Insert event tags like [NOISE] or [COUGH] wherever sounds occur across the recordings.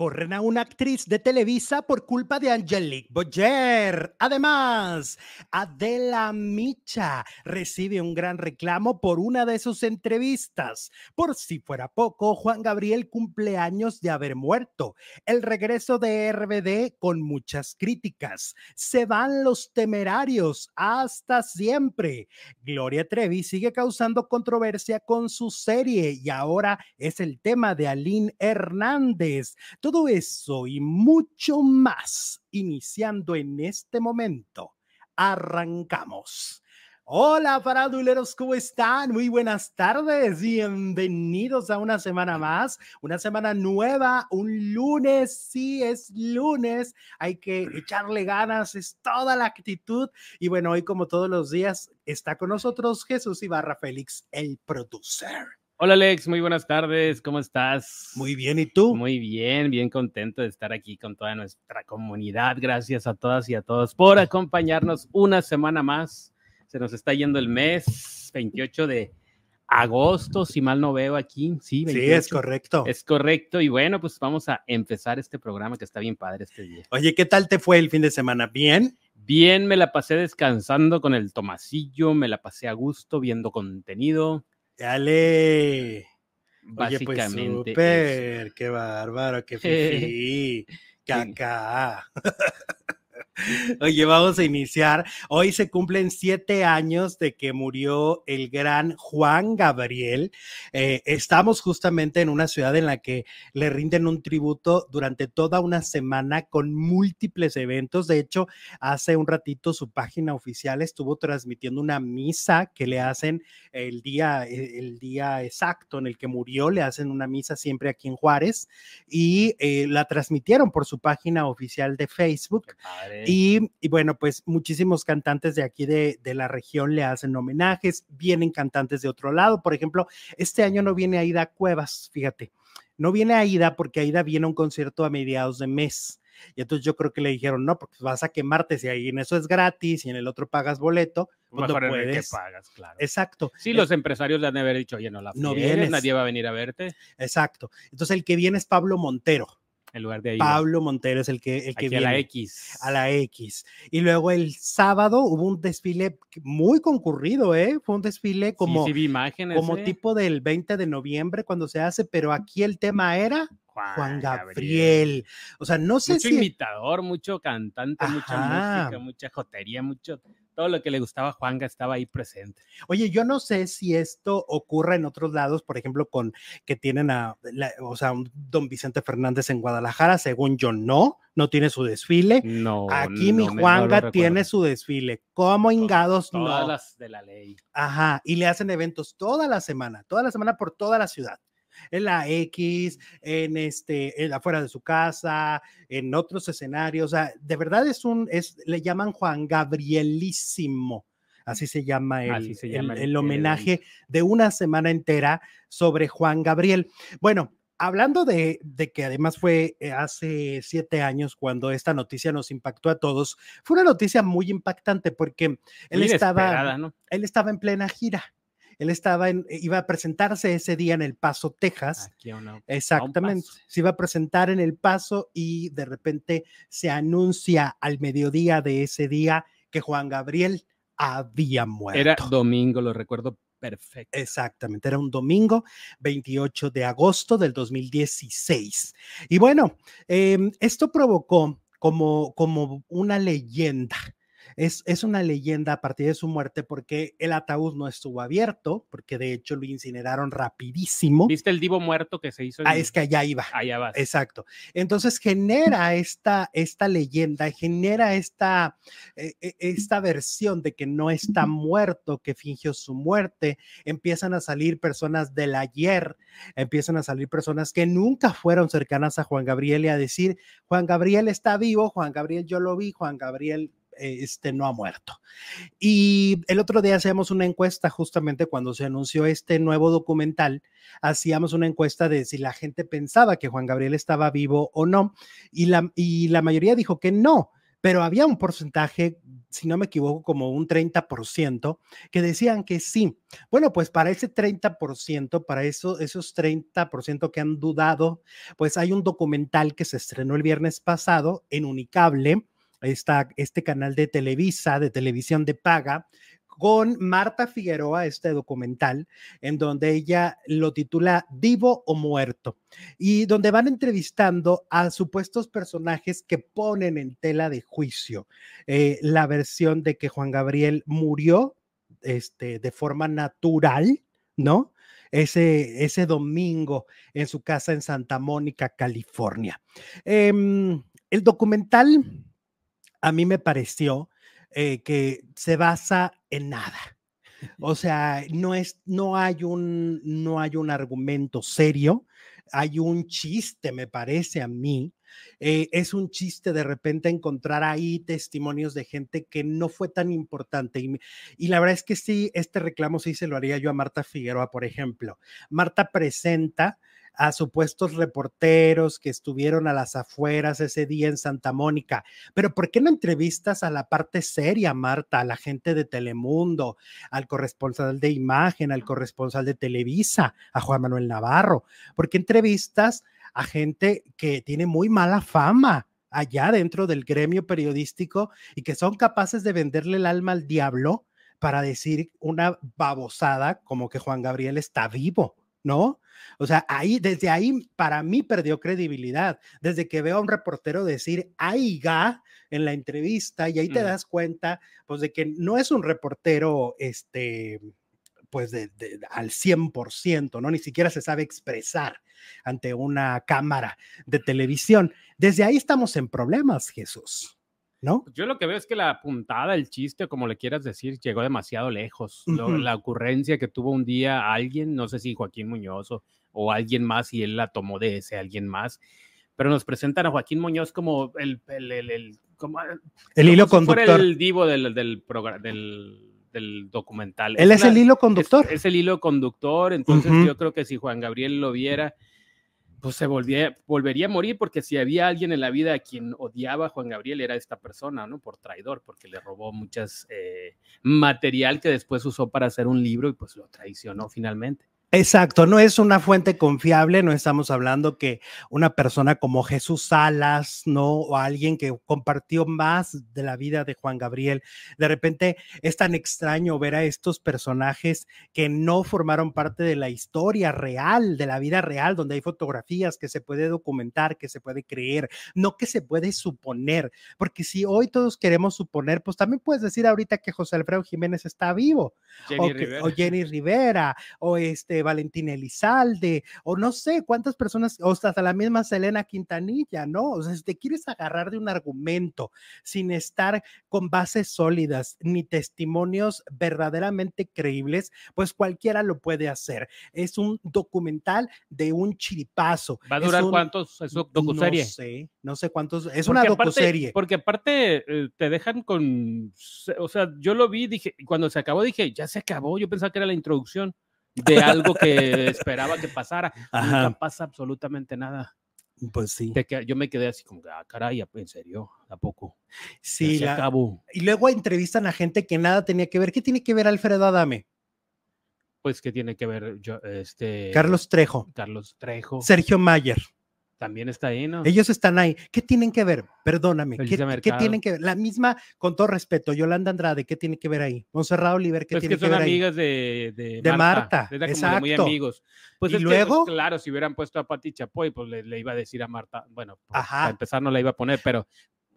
Corren a una actriz de Televisa por culpa de Angelique Boyer. Además, Adela Micha recibe un gran reclamo por una de sus entrevistas. Por si fuera poco, Juan Gabriel cumple años de haber muerto. El regreso de RBD con muchas críticas. Se van los temerarios hasta siempre. Gloria Trevi sigue causando controversia con su serie y ahora es el tema de Aline Hernández. Todo eso y mucho más, iniciando en este momento. Arrancamos. Hola, faraduleros, ¿cómo están? Muy buenas tardes. Bienvenidos a una semana más, una semana nueva, un lunes. Sí, es lunes. Hay que echarle ganas, es toda la actitud. Y bueno, hoy, como todos los días, está con nosotros Jesús Ibarra Félix, el producer. Hola Alex, muy buenas tardes, ¿cómo estás? Muy bien, ¿y tú? Muy bien, bien contento de estar aquí con toda nuestra comunidad. Gracias a todas y a todos por acompañarnos una semana más. Se nos está yendo el mes 28 de agosto, si mal no veo aquí. Sí, sí, es correcto. Es correcto. Y bueno, pues vamos a empezar este programa que está bien padre este día. Oye, ¿qué tal te fue el fin de semana? ¿Bien? Bien, me la pasé descansando con el tomasillo, me la pasé a gusto viendo contenido Dale. Pues, Básicamente. super, qué bárbaro, qué [LAUGHS] fifi, caca. [LAUGHS] Oye, vamos a iniciar. Hoy se cumplen siete años de que murió el gran Juan Gabriel. Eh, estamos justamente en una ciudad en la que le rinden un tributo durante toda una semana con múltiples eventos. De hecho, hace un ratito su página oficial estuvo transmitiendo una misa que le hacen el día, el día exacto en el que murió. Le hacen una misa siempre aquí en Juárez y eh, la transmitieron por su página oficial de Facebook. Y, bueno, pues muchísimos cantantes de aquí de, la región le hacen homenajes, vienen cantantes de otro lado. Por ejemplo, este año no viene Aida Cuevas, fíjate, no viene Aida porque Aida viene a un concierto a mediados de mes. Y entonces yo creo que le dijeron, no, porque vas a quemarte si ahí en eso es gratis y en el otro pagas boleto. Pues no puedes. Que pagas, claro. Exacto. Sí, los empresarios le han de haber dicho, oye, no la no vienes, nadie va a venir a verte. Exacto. Entonces el que viene es Pablo Montero en lugar de Pablo Montero es el que, el que viene. A la X. A la X. Y luego el sábado hubo un desfile muy concurrido, ¿eh? Fue un desfile como, sí, imágenes, como ¿eh? tipo del 20 de noviembre cuando se hace, pero aquí el tema era Juan, Gabriel. O sea, no sé mucho si. Mucho imitador, mucho cantante, mucha música, mucha jotería, mucho todo lo que le gustaba a Juanga estaba ahí presente. Oye, yo no sé si esto ocurre en otros lados, por ejemplo, con que tienen a, o sea, un don Vicente Fernández en Guadalajara, según yo no, no tiene su desfile. No. Aquí mi Juanga tiene su desfile. ¿Cómo ingados no? Todas las de la ley. Ajá, y le hacen eventos toda la semana, toda la semana por toda la ciudad en la X, en este, en afuera de su casa, en otros escenarios. O sea, de verdad es un, es, le llaman Juan Gabrielísimo. Así se llama el, el, homenaje de una semana entera sobre Juan Gabriel. Bueno, hablando de, de, que además fue eh, hace siete años cuando esta noticia nos impactó a todos, fue una noticia muy impactante porque él estaba, él estaba en plena gira. Él estaba en, iba a presentarse ese día en El Paso, Texas. Exactamente. Se iba a presentar en El Paso y de repente se anuncia al mediodía de ese día que Juan Gabriel había muerto. Era domingo, lo recuerdo perfecto. Exactamente, era un domingo 28 de agosto del 2016. Y bueno, em, esto provocó como, como una leyenda es, una leyenda a partir de su muerte porque el ataúd no estuvo abierto, porque de hecho lo incineraron rapidísimo. ¿Viste el divo muerto que se hizo? Ah, es que allá iba. Allá va. Exacto. Entonces genera esta, esta leyenda, genera esta, e, e, esta versión de que no está muerto, que fingió su muerte. Empiezan a salir personas del ayer, empiezan a salir personas que nunca fueron cercanas a Juan Gabriel y a decir, Juan Gabriel está vivo, Juan Gabriel yo lo vi, Juan Gabriel este no ha muerto. Y el otro día hacíamos una encuesta justamente cuando se anunció este nuevo documental, hacíamos una encuesta de si la gente pensaba que Juan Gabriel estaba vivo o no, y la, y la mayoría dijo que no. pero había un porcentaje, si no me equivoco, como un 30%, que decían que sí. Bueno, pues para ese 30%, para eso, esos 30% que han dudado, pues hay un documental que se estrenó el viernes pasado en Unicable, está este canal de Televisa, de televisión de paga, con Marta Figueroa, este documental, en donde ella lo titula Vivo o Muerto, y donde van entrevistando a supuestos personajes que ponen en tela de juicio eh, la versión de que Juan Gabriel murió este, de forma natural, ¿no? Ese, ese domingo en su casa en Santa Mónica, California. Em, el documental a mí me pareció eh, que se basa en nada. O [LAUGHS] sea, no es, no hay un, no hay un argumento serio, hay un chiste, me parece a mí. Eh, es un chiste de repente encontrar ahí testimonios de gente que no fue tan importante. Y, y, la verdad es que sí, este reclamo sí se lo haría yo a Marta Figueroa, por ejemplo. Marta presenta a supuestos reporteros que estuvieron a las afueras ese día en Santa Mónica. Pero ¿por qué no entrevistas a la parte seria, Marta, a la gente de Telemundo, al corresponsal de imagen, al corresponsal de Televisa, a Juan Manuel Navarro? ¿Por qué entrevistas a gente que tiene muy mala fama? allá dentro del gremio periodístico y que son capaces de venderle el alma al diablo para decir una babosada como que Juan Gabriel está vivo. ¿No? O sea, ahí, desde ahí, para mí perdió credibilidad. Desde que veo a un reportero decir aiga en la entrevista y ahí te mm. das cuenta, pues, de que no es un reportero, este, pues, de, al 100%, ¿no? Ni siquiera se sabe expresar ante una cámara de televisión. Desde ahí estamos en problemas, Jesús. ¿No? Yo lo que veo es que la puntada, el chiste, como le quieras decir, llegó demasiado lejos. la ocurrencia que tuvo un día alguien, no sé si Joaquín Muñoz o, alguien más, y él la tomó de ese alguien más, pero nos presentan a Joaquín Muñoz como el, el, el, el como, el hilo conductor. el divo del, del, del, documental. Él es, el hilo conductor. Es, el hilo conductor, entonces yo creo que si Juan Gabriel lo viera pues se volvía, volvería a morir porque si había alguien en la vida a quien odiaba a Juan Gabriel era esta persona, ¿no? Por traidor, porque le robó muchas eh, material que después usó para hacer un libro y pues lo traicionó finalmente. Exacto, no es una fuente confiable, no estamos hablando que una persona como Jesús Salas, ¿no? O alguien que compartió más de la vida de Juan Gabriel. De repente es tan extraño ver a estos personajes que no formaron parte de la historia real, de la vida real, donde hay fotografías que se puede documentar, que se puede creer, no que se puede suponer, porque si hoy todos queremos suponer, pues también puedes decir ahorita que José Alfredo Jiménez está vivo, o, o Jenny Rivera, o este Valentina Elizalde, o no sé cuántas personas, o hasta la misma Selena Quintanilla, ¿no? O sea, si te quieres agarrar de un argumento sin estar con bases sólidas ni testimonios verdaderamente creíbles, pues cualquiera lo puede hacer. Es un documental de un chiripazo. ¿Va a durar cuántos? ¿Es docuserie? No sé, no sé cuántos. Es una docuserie. porque aparte eh, te dejan con, o sea, yo lo vi, dije, cuando se acabó dije, ya se acabó, yo pensaba que era la introducción de algo que esperaba que pasara. Nunca pasa absolutamente nada. Pues sí. yo me quedé así como, ah, caray, en serio, ¿a poco? Sí, la, acabó. Y luego entrevistan a gente que nada tenía que ver. ¿Qué tiene que ver Alfredo Adame? Pues, ¿qué tiene que ver yo, este... Carlos Trejo. Carlos Trejo. Sergio Mayer. También está ahí, ¿no? Ellos están ahí. ¿Qué tienen que ver? Perdóname. ¿Qué, ¿qué, tienen que ver? La misma, con todo respeto, Yolanda Andrade, ¿qué tiene que ver ahí? Monserrat Oliver, ¿qué pues tiene que, ver ahí? son amigas de, de, de Marta. exacto. muy amigos. Pues y luego. claro, si hubieran puesto a Pati Chapoy, pues le, iba a decir a Marta, bueno, pues, para empezar no la iba a poner, pero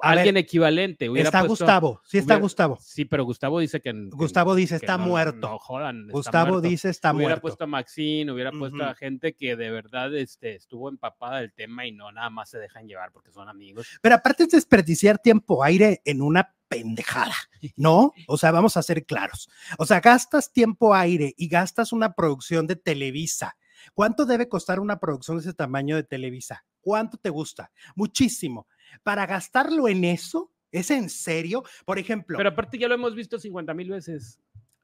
alguien equivalente. está Gustavo, sí está Gustavo. Sí, pero Gustavo dice que. Gustavo dice está muerto. No jodan. Gustavo dice está muerto. Hubiera puesto a Maxine, hubiera puesto a gente que de verdad este, estuvo empapada del tema y no nada más se dejan llevar porque son amigos. Pero aparte es desperdiciar tiempo aire en una pendejada, ¿no? O sea, vamos a ser claros. O sea, gastas tiempo aire y gastas una producción de Televisa. ¿Cuánto debe costar una producción de ese tamaño de Televisa? ¿Cuánto te gusta? Muchísimo para gastarlo en eso, ¿es en serio? Por ejemplo. Pero aparte ya lo hemos visto 50 mil veces.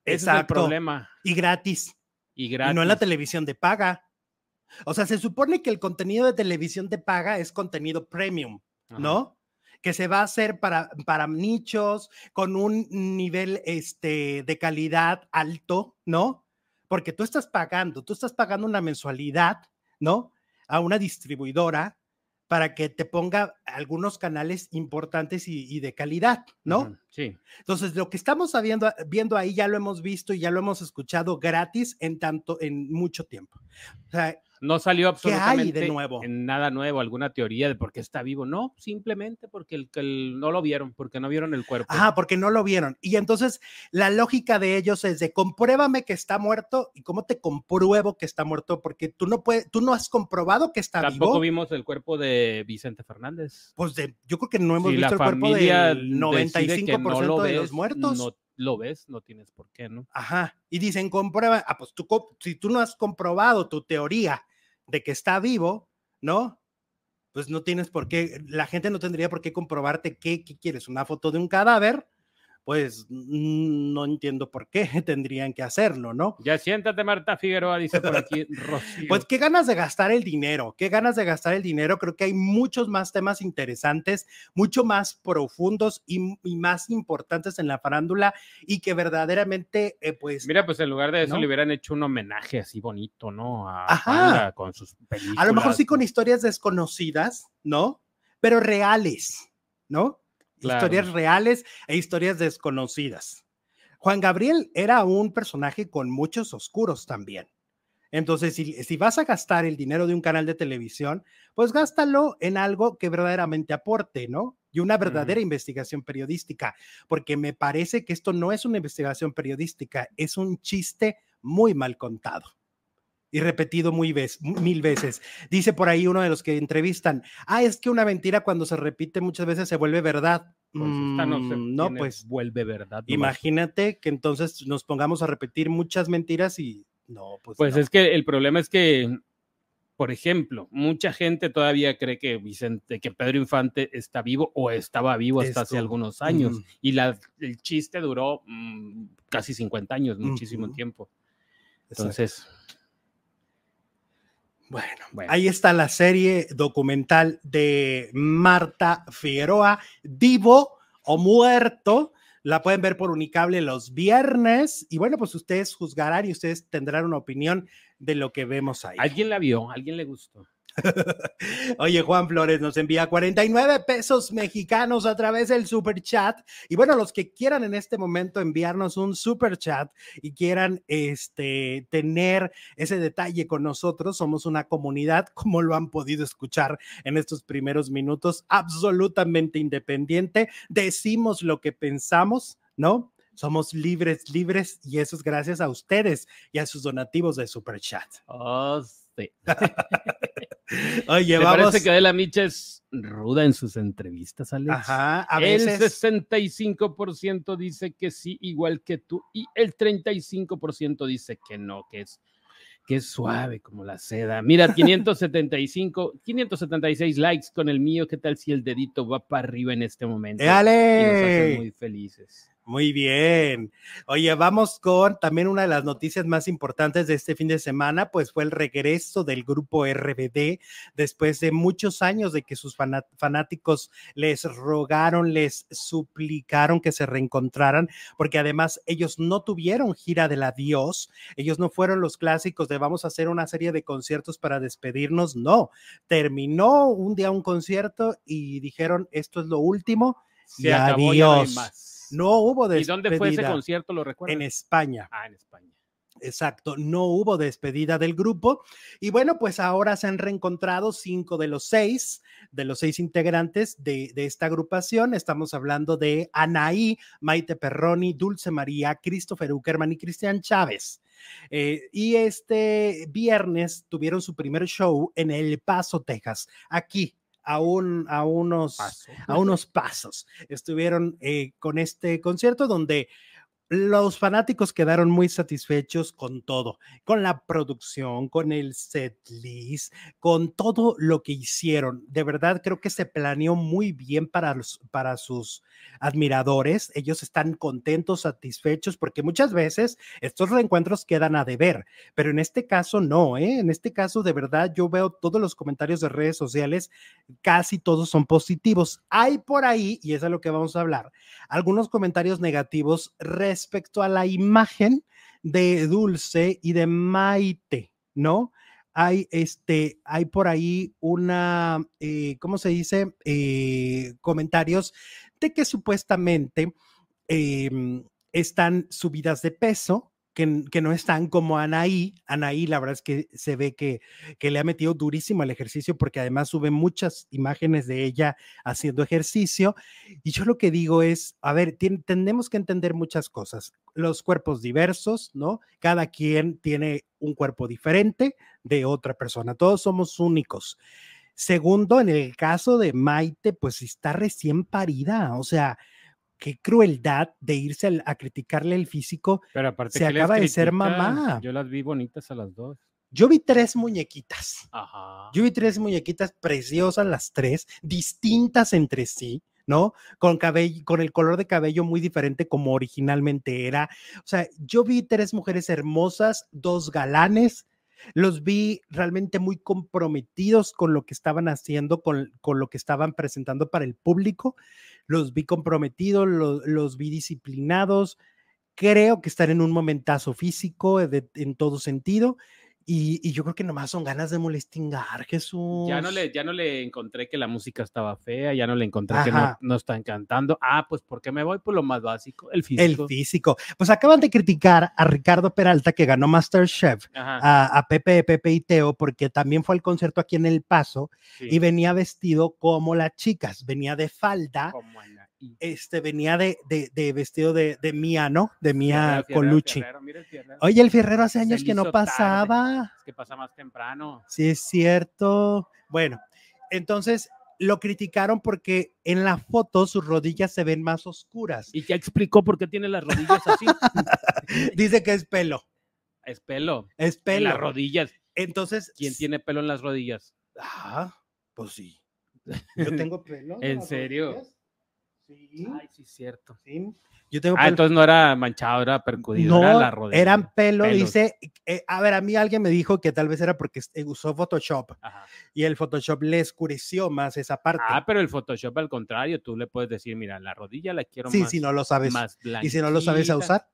Ese es el problema. Y gratis. Y gratis. Y no en la televisión de paga. O sea, se supone que el contenido de televisión de paga es contenido premium, ¿no? que se va a hacer para, para nichos con un nivel este, de calidad alto, ¿no? Porque tú estás pagando, tú estás pagando una mensualidad, ¿no? A una distribuidora para que te ponga algunos canales importantes y, de calidad, ¿no? Sí. Entonces, lo que estamos viendo, viendo ahí ya lo hemos visto y ya lo hemos escuchado gratis en tanto, en mucho tiempo. O sea, no salió absolutamente de nuevo? nada nuevo, alguna teoría de por qué está vivo. No, simplemente porque el, no lo vieron, porque no vieron el cuerpo. Ah, porque no lo vieron. Y entonces la lógica de ellos es de compruébame que está muerto. ¿Y cómo te compruebo que está muerto? Porque tú no puedes, tú no has comprobado que está vivo. Tampoco vimos el cuerpo de Vicente Fernández. Pues de, yo creo que no hemos visto el cuerpo del 95% de los muertos. No lo ves, no tienes por qué, ¿no? Ajá. Y dicen, comprueba, ah, pues tú, si tú no has comprobado tu teoría de que está vivo, ¿no? Pues no tienes por qué, la gente no tendría por qué comprobarte qué, qué quieres, una foto de un cadáver pues no entiendo por qué [LAUGHS] tendrían que hacerlo, ¿no? Ya siéntate, Marta Figueroa, dice por aquí [LAUGHS] Rocío. Pues qué ganas de gastar el dinero, qué ganas de gastar el dinero. Creo que hay muchos más temas interesantes, mucho más profundos y, más importantes en la farándula y que verdaderamente, eh, pues. Mira, pues en lugar de eso le hubieran hecho un homenaje así bonito, ¿no? A Ajá. con sus películas. A lo mejor sí con historias desconocidas, ¿no? Pero reales, ¿no? Historias reales e historias desconocidas. Juan Gabriel era un personaje con muchos oscuros también. Entonces, si, vas a gastar el dinero de un canal de televisión, pues gástalo en algo que verdaderamente aporte, ¿no? Y una verdadera investigación periodística, porque me parece que esto no es una investigación periodística, es un chiste muy mal contado y repetido muy mil veces. Dice por ahí uno de los que entrevistan, ah, es que una mentira cuando se repite muchas veces se vuelve verdad. Pues no, mm, pues vuelve verdad. imagínate que entonces nos pongamos a repetir muchas mentiras y no, pues. Pues es que el problema es que, por ejemplo, mucha gente todavía cree que Vicente, que Pedro Infante está vivo o estaba vivo hasta hace algunos años y la, el chiste duró mm, casi 50 años, muchísimo tiempo. Entonces. Bueno, ahí está la serie documental de Marta Figueroa, Vivo o Muerto. La pueden ver por Unicable los viernes. Y bueno, pues ustedes juzgarán y ustedes tendrán una opinión de lo que vemos ahí. ¿Alguien la vio? ¿Alguien le gustó? [LAUGHS] Oye, Juan Flores nos envía 49 pesos mexicanos a través del super chat. Y bueno, los que quieran en este momento enviarnos un super chat y quieran este, tener ese detalle con nosotros, somos una comunidad, como lo han podido escuchar en estos primeros minutos, absolutamente independiente. Decimos lo que pensamos, ¿no? Somos libres, libres, y eso es gracias a ustedes y a sus donativos de Super Chat. Oh, sí. [LAUGHS] Oye, ¿Te vamos. parece que Adela Micha es ruda en sus entrevistas, Alex? Ajá, a veces. El 65% dice que sí, igual que tú, y el 35% dice que no, que es, que es suave como la seda. Mira, [LAUGHS] 575, 576 likes con el mío. ¿Qué tal si el dedito va para arriba en este momento? ¡Dale! Y nos hacen muy felices. Muy bien. Oye, vamos con también una de las noticias más importantes de este fin de semana, pues fue el regreso del grupo RBD después de muchos años de que sus fanáticos les rogaron, les suplicaron que se reencontraran, porque además ellos no tuvieron gira del adiós, ellos no fueron los clásicos de vamos a hacer una serie de conciertos para despedirnos, no, terminó un día un concierto y dijeron esto es lo último. y adiós. No hubo despedida. ¿Y dónde fue ese concierto? ¿Lo recuerdo? En España. Ah, en España. Exacto, no hubo despedida del grupo. Y bueno, pues ahora se han reencontrado cinco de los seis, de los seis integrantes de, esta agrupación. Estamos hablando de Anaí, Maite Perroni, Dulce María, Christopher Uckerman y Cristian Chávez. Eh, y este viernes tuvieron su primer show en El Paso, Texas, aquí a, un, a, unos, a unos pasos. Estuvieron eh, con este concierto donde los fanáticos quedaron muy satisfechos con todo, con la producción, con el set list, con todo lo que hicieron. De verdad, creo que se planeó muy bien para, para sus admiradores. Ellos están contentos, satisfechos, porque muchas veces estos reencuentros quedan a deber, pero en este caso no, ¿eh? En este caso, de verdad, yo veo todos los comentarios de redes sociales, casi todos son positivos. Hay por ahí, y es de lo que vamos a hablar, algunos comentarios negativos respecto a la imagen de Dulce y de Maite, ¿no? Hay, este, hay por ahí una, eh, ¿cómo se dice? Eh, comentarios de que supuestamente em, están subidas de peso, que, no están como Anaí. Anaí, la verdad es que se ve que, que le ha metido durísimo al ejercicio porque además sube muchas imágenes de ella haciendo ejercicio. Y yo lo que digo es, a ver, tenemos que entender muchas cosas. Los cuerpos diversos, ¿no? Cada quien tiene un cuerpo diferente de otra persona. Todos somos únicos. Segundo, en el caso de Maite, pues está recién parida, o sea, qué crueldad de irse a, criticarle el físico. Pero aparte se acaba de ser mamá. Yo las vi bonitas a las dos. Yo vi tres muñequitas. Ajá. Yo vi tres muñequitas preciosas las tres, distintas entre sí. ¿no? Con cabello, con el color de cabello muy diferente como originalmente era. O sea, yo vi tres mujeres hermosas, dos galanes, los vi realmente muy comprometidos con lo que estaban haciendo, con, con lo que estaban presentando para el público los vi comprometidos, los, vi disciplinados. Creo que están en un momentazo físico en todo sentido y, yo creo que nomás son ganas de molestingar, Jesús. Ya no, le, ya no le encontré que la música estaba fea, ya no le encontré que no, no están cantando. Ah, pues porque me voy por lo más básico, el físico. El físico. Pues acaban de criticar a Ricardo Peralta, que ganó Masterchef, a, a, Pepe, Pepe y Teo, porque también fue al concierto aquí en El Paso y venía vestido como las chicas, venía de falda. Como este venía de, de, vestido de, de, Mía, ¿no? De Mía Colucci. Oye, el Ferrero hace años que no pasaba. Es que pasa más temprano. Sí, es cierto. Bueno, entonces lo criticaron porque en la foto sus rodillas se ven más oscuras. Y ya explicó por qué tiene las rodillas así. [LAUGHS] Dice que es pelo. Es pelo. Es pelo. En las rodillas. Entonces. ¿Quién tiene pelo en las rodillas? Ah, pues sí. [LAUGHS] Yo tengo pelo. ¿En serio? Sí. Ay, sí, cierto. Sí. Yo tengo ah, entonces no era manchado, era percudido, no, era la rodilla. Eran pelo, dice, eh, a ver, a mí alguien me dijo que tal vez era porque eh, usó Photoshop y el Photoshop le escureció más esa parte. Ah, pero el Photoshop al contrario, tú le puedes decir, mira, la rodilla la quiero sí, más. Sí, si no lo sabes. Más y si no lo sabes a usar.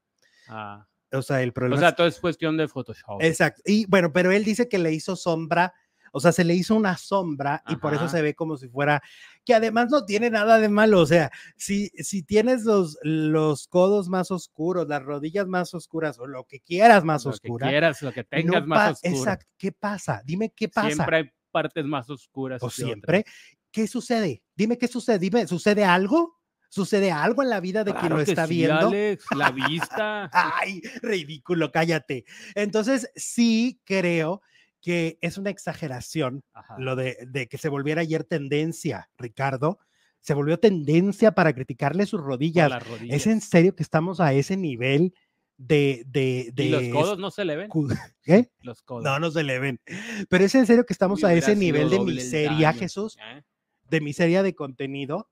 Ah. O sea, el problema. O sea, todo es cuestión de Photoshop. Exacto. Y bueno, pero él dice que le hizo sombra o sea, se le hizo una sombra y por eso se ve como si fuera, que además no tiene nada de malo. O sea, si, si tienes los, los codos más oscuros, las rodillas más oscuras o lo que quieras más oscura. Lo que quieras, lo que tengas más oscuro. Exacto. ¿Qué pasa? Dime qué pasa. Siempre hay partes más oscuras. O siempre. ¿Qué sucede? Dime qué sucede. Dime, ¿sucede algo? ¿Sucede algo en la vida de quien lo está viendo? Alex, la [LAUGHS] vista. Ay, ridículo, cállate. Entonces, sí creo que es una exageración lo de, que se volviera ayer tendencia, Ricardo. Se volvió tendencia para criticarle sus rodillas. ¿Es en serio que estamos a ese nivel de... de, de ¿Y los codos no se le ven? [LAUGHS] ¿Qué? Los codos. No, no se le ven. Pero es en serio que estamos a ese nivel de miseria, Jesús. ¿eh? De miseria de contenido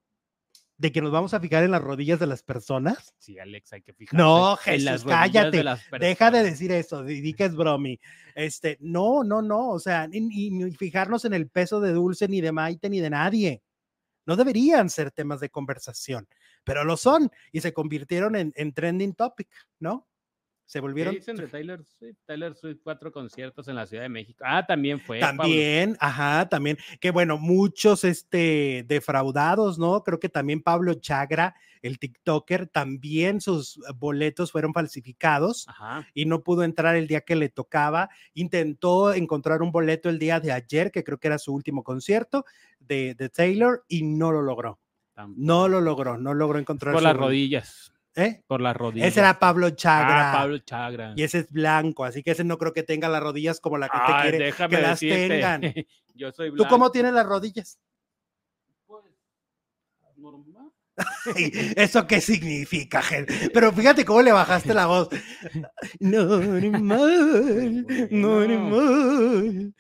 de que nos vamos a fijar en las rodillas de las personas. Sí, Alex, hay que fijarse. No, Jesús, cállate. Deja de decir eso, di que es bromi. Este, no, no, no, o sea, ni, fijarnos en el peso de Dulce, ni de Maite, ni de nadie. No deberían ser temas de conversación, pero lo son y se convirtieron en, en trending topic, ¿no? Se volvieron. ¿Qué dicen de Taylor Swift? Taylor Swift, cuatro conciertos en la Ciudad de México. Ah, también fue. También, ajá, también. Que bueno, muchos este, defraudados, ¿no? Creo que también Pablo Chagra, el TikToker, también sus boletos fueron falsificados y no pudo entrar el día que le tocaba. Intentó encontrar un boleto el día de ayer, que creo que era su último concierto de, de Taylor, y no lo logró. No lo logró, no logró encontrar. Por las rodillas. ¿Eh? Por las rodillas. Ese era Pablo Chagra. Ah, Pablo Chagra. Y ese es blanco, así que ese no creo que tenga las rodillas como la gente quiere que las tengan. [LAUGHS] Yo soy blanco. ¿Tú cómo tienes las rodillas? Pues normal. [LAUGHS] ¿Eso qué significa, gente? Pero fíjate cómo le bajaste la voz. No, mal, no, mal.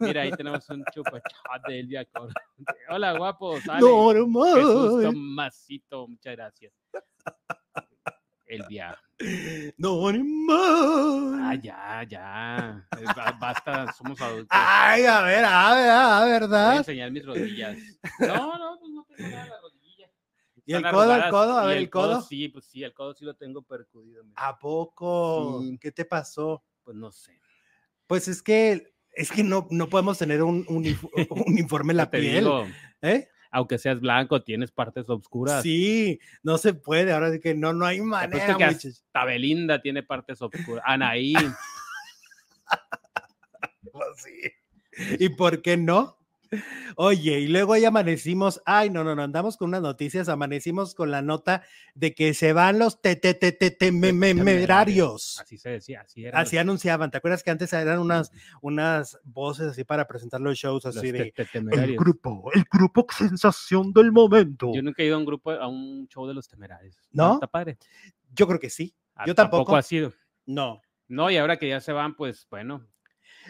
Mira, ahí tenemos un chupachat de Elvia Hola, guapos. No, mal. Jesús Tomasito, muchas gracias. Elvia. No, mal. Ah, ya, ya. Basta, somos adultos. Ay, a ver, a ver, a ver, ¿verdad? Voy a enseñar mis rodillas. No, no, pues no tengo nada la rodilla. ¿Y el codo, el codo? A ver, el, codo? Sí, pues sí, el codo sí lo tengo percudido. ¿A poco? ¿Qué te pasó? Pues no sé. Pues es que, es que no, no podemos tener un, un, [LAUGHS] informe en la piel. ¿Eh? Aunque seas blanco, tienes partes oscuras. Sí, no se puede. Ahora sí que no, no hay manera. Que Tabelinda tiene partes oscuras. [LAUGHS] Anaí. pues sí. ¿Y por qué no? Oye, y luego ya amanecimos, ay, no, no, no, andamos con unas noticias, amanecimos con la nota de que se van los temerarios. Así se decía, así era. Así anunciaban, ¿te acuerdas que antes eran unas, unas voces así para presentar los shows así de el grupo, el grupo sensación del momento? Yo nunca he ido a un grupo, a un show de los temerarios. ¿No? ¿Está padre? Yo creo que sí. Ah, Yo tampoco. Tampoco ha sido. No. No, y ahora que ya se van, pues bueno.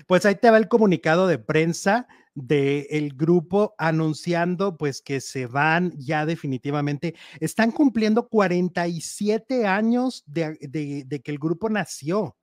Pues ahí te va el comunicado de prensa del grupo anunciando pues que se van ya definitivamente. Están cumpliendo 47 años de, de, que el grupo nació.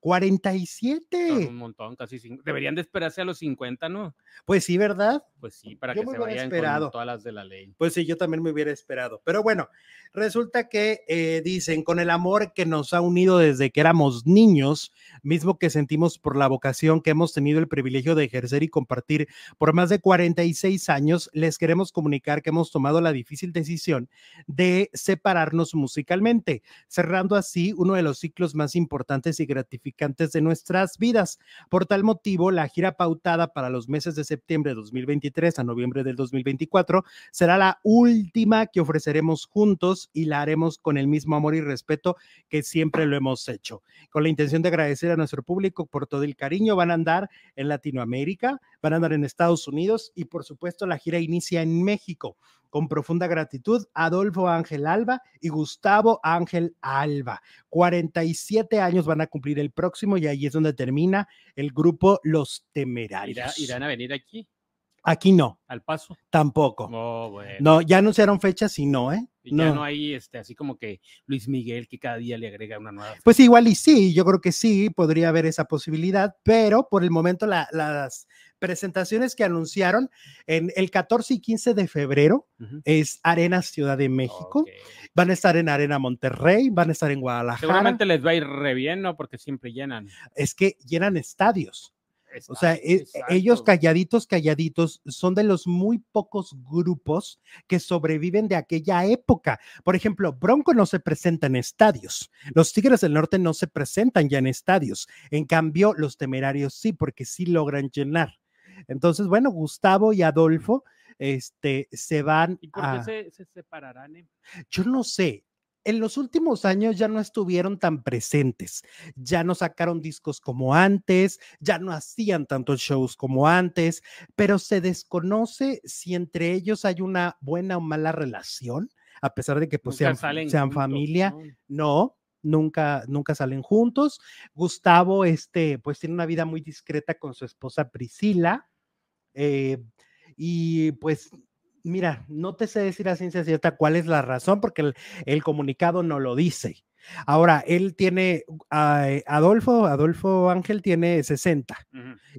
47. un montón, casi Deberían de esperarse a los 50, ¿no? Pues sí, ¿verdad? Pues sí, para que se vayan esperado. con todas las de la ley. Pues sí, yo también me hubiera esperado. Pero bueno, resulta que eh, dicen, con el amor que nos ha unido desde que éramos niños, mismo que sentimos por la vocación que hemos tenido el privilegio de ejercer y compartir por más de 46 años, les queremos comunicar que hemos tomado la difícil decisión de separarnos musicalmente, cerrando así uno de los ciclos más importantes y gratificantes de nuestras vidas. Por tal motivo, la gira pautada para los meses de septiembre de 2023 a noviembre del 2024 será la última que ofreceremos juntos y la haremos con el mismo amor y respeto que siempre lo hemos hecho. Con la intención de agradecer a nuestro público por todo el cariño, van a andar en Latinoamérica, van a andar en Estados Unidos y por supuesto la gira inicia en México. Con profunda gratitud, Adolfo Ángel Alba y Gustavo Ángel Alba. 47 años van a cumplir el próximo y ahí es donde termina el grupo Los Temerarios. ¿Irán a venir aquí? Aquí no. ¿Al paso? Tampoco. Oh, no, ya anunciaron fechas y no, ¿eh? Y ya no hay este, así como que Luis Miguel que cada día le agrega una nueva. Pues igual y sí, yo creo que sí, podría haber esa posibilidad, pero por el momento las presentaciones que anunciaron en el 14 y 15 de febrero es Arena Ciudad de México, van a estar en Arena Monterrey, van a estar en Guadalajara. Seguramente les va a ir re bien, ¿no? Porque siempre llenan. Es que llenan estadios o sea, e, ellos calladitos, calladitos, son de los muy pocos grupos que sobreviven de aquella época. Por ejemplo, Bronco no se presenta en estadios, los Tigres del Norte no se presentan ya en estadios, en cambio, los Temerarios sí, porque sí logran llenar. Entonces, bueno, Gustavo y Adolfo este, se van. ¿Y por qué se, separarán? Eh? Yo no sé en los últimos años ya no estuvieron tan presentes, ya no sacaron discos como antes, ya no hacían tantos shows como antes, pero se desconoce si entre ellos hay una buena o mala relación, a pesar de que pues, sean, familia, ¿no? nunca, nunca salen juntos. Gustavo, este, pues tiene una vida muy discreta con su esposa Priscila. Eh, y pues mira, no te sé decir a ciencia cierta cuál es la razón, porque el, comunicado no lo dice. Ahora, él tiene, uh, Adolfo, Adolfo Ángel tiene 60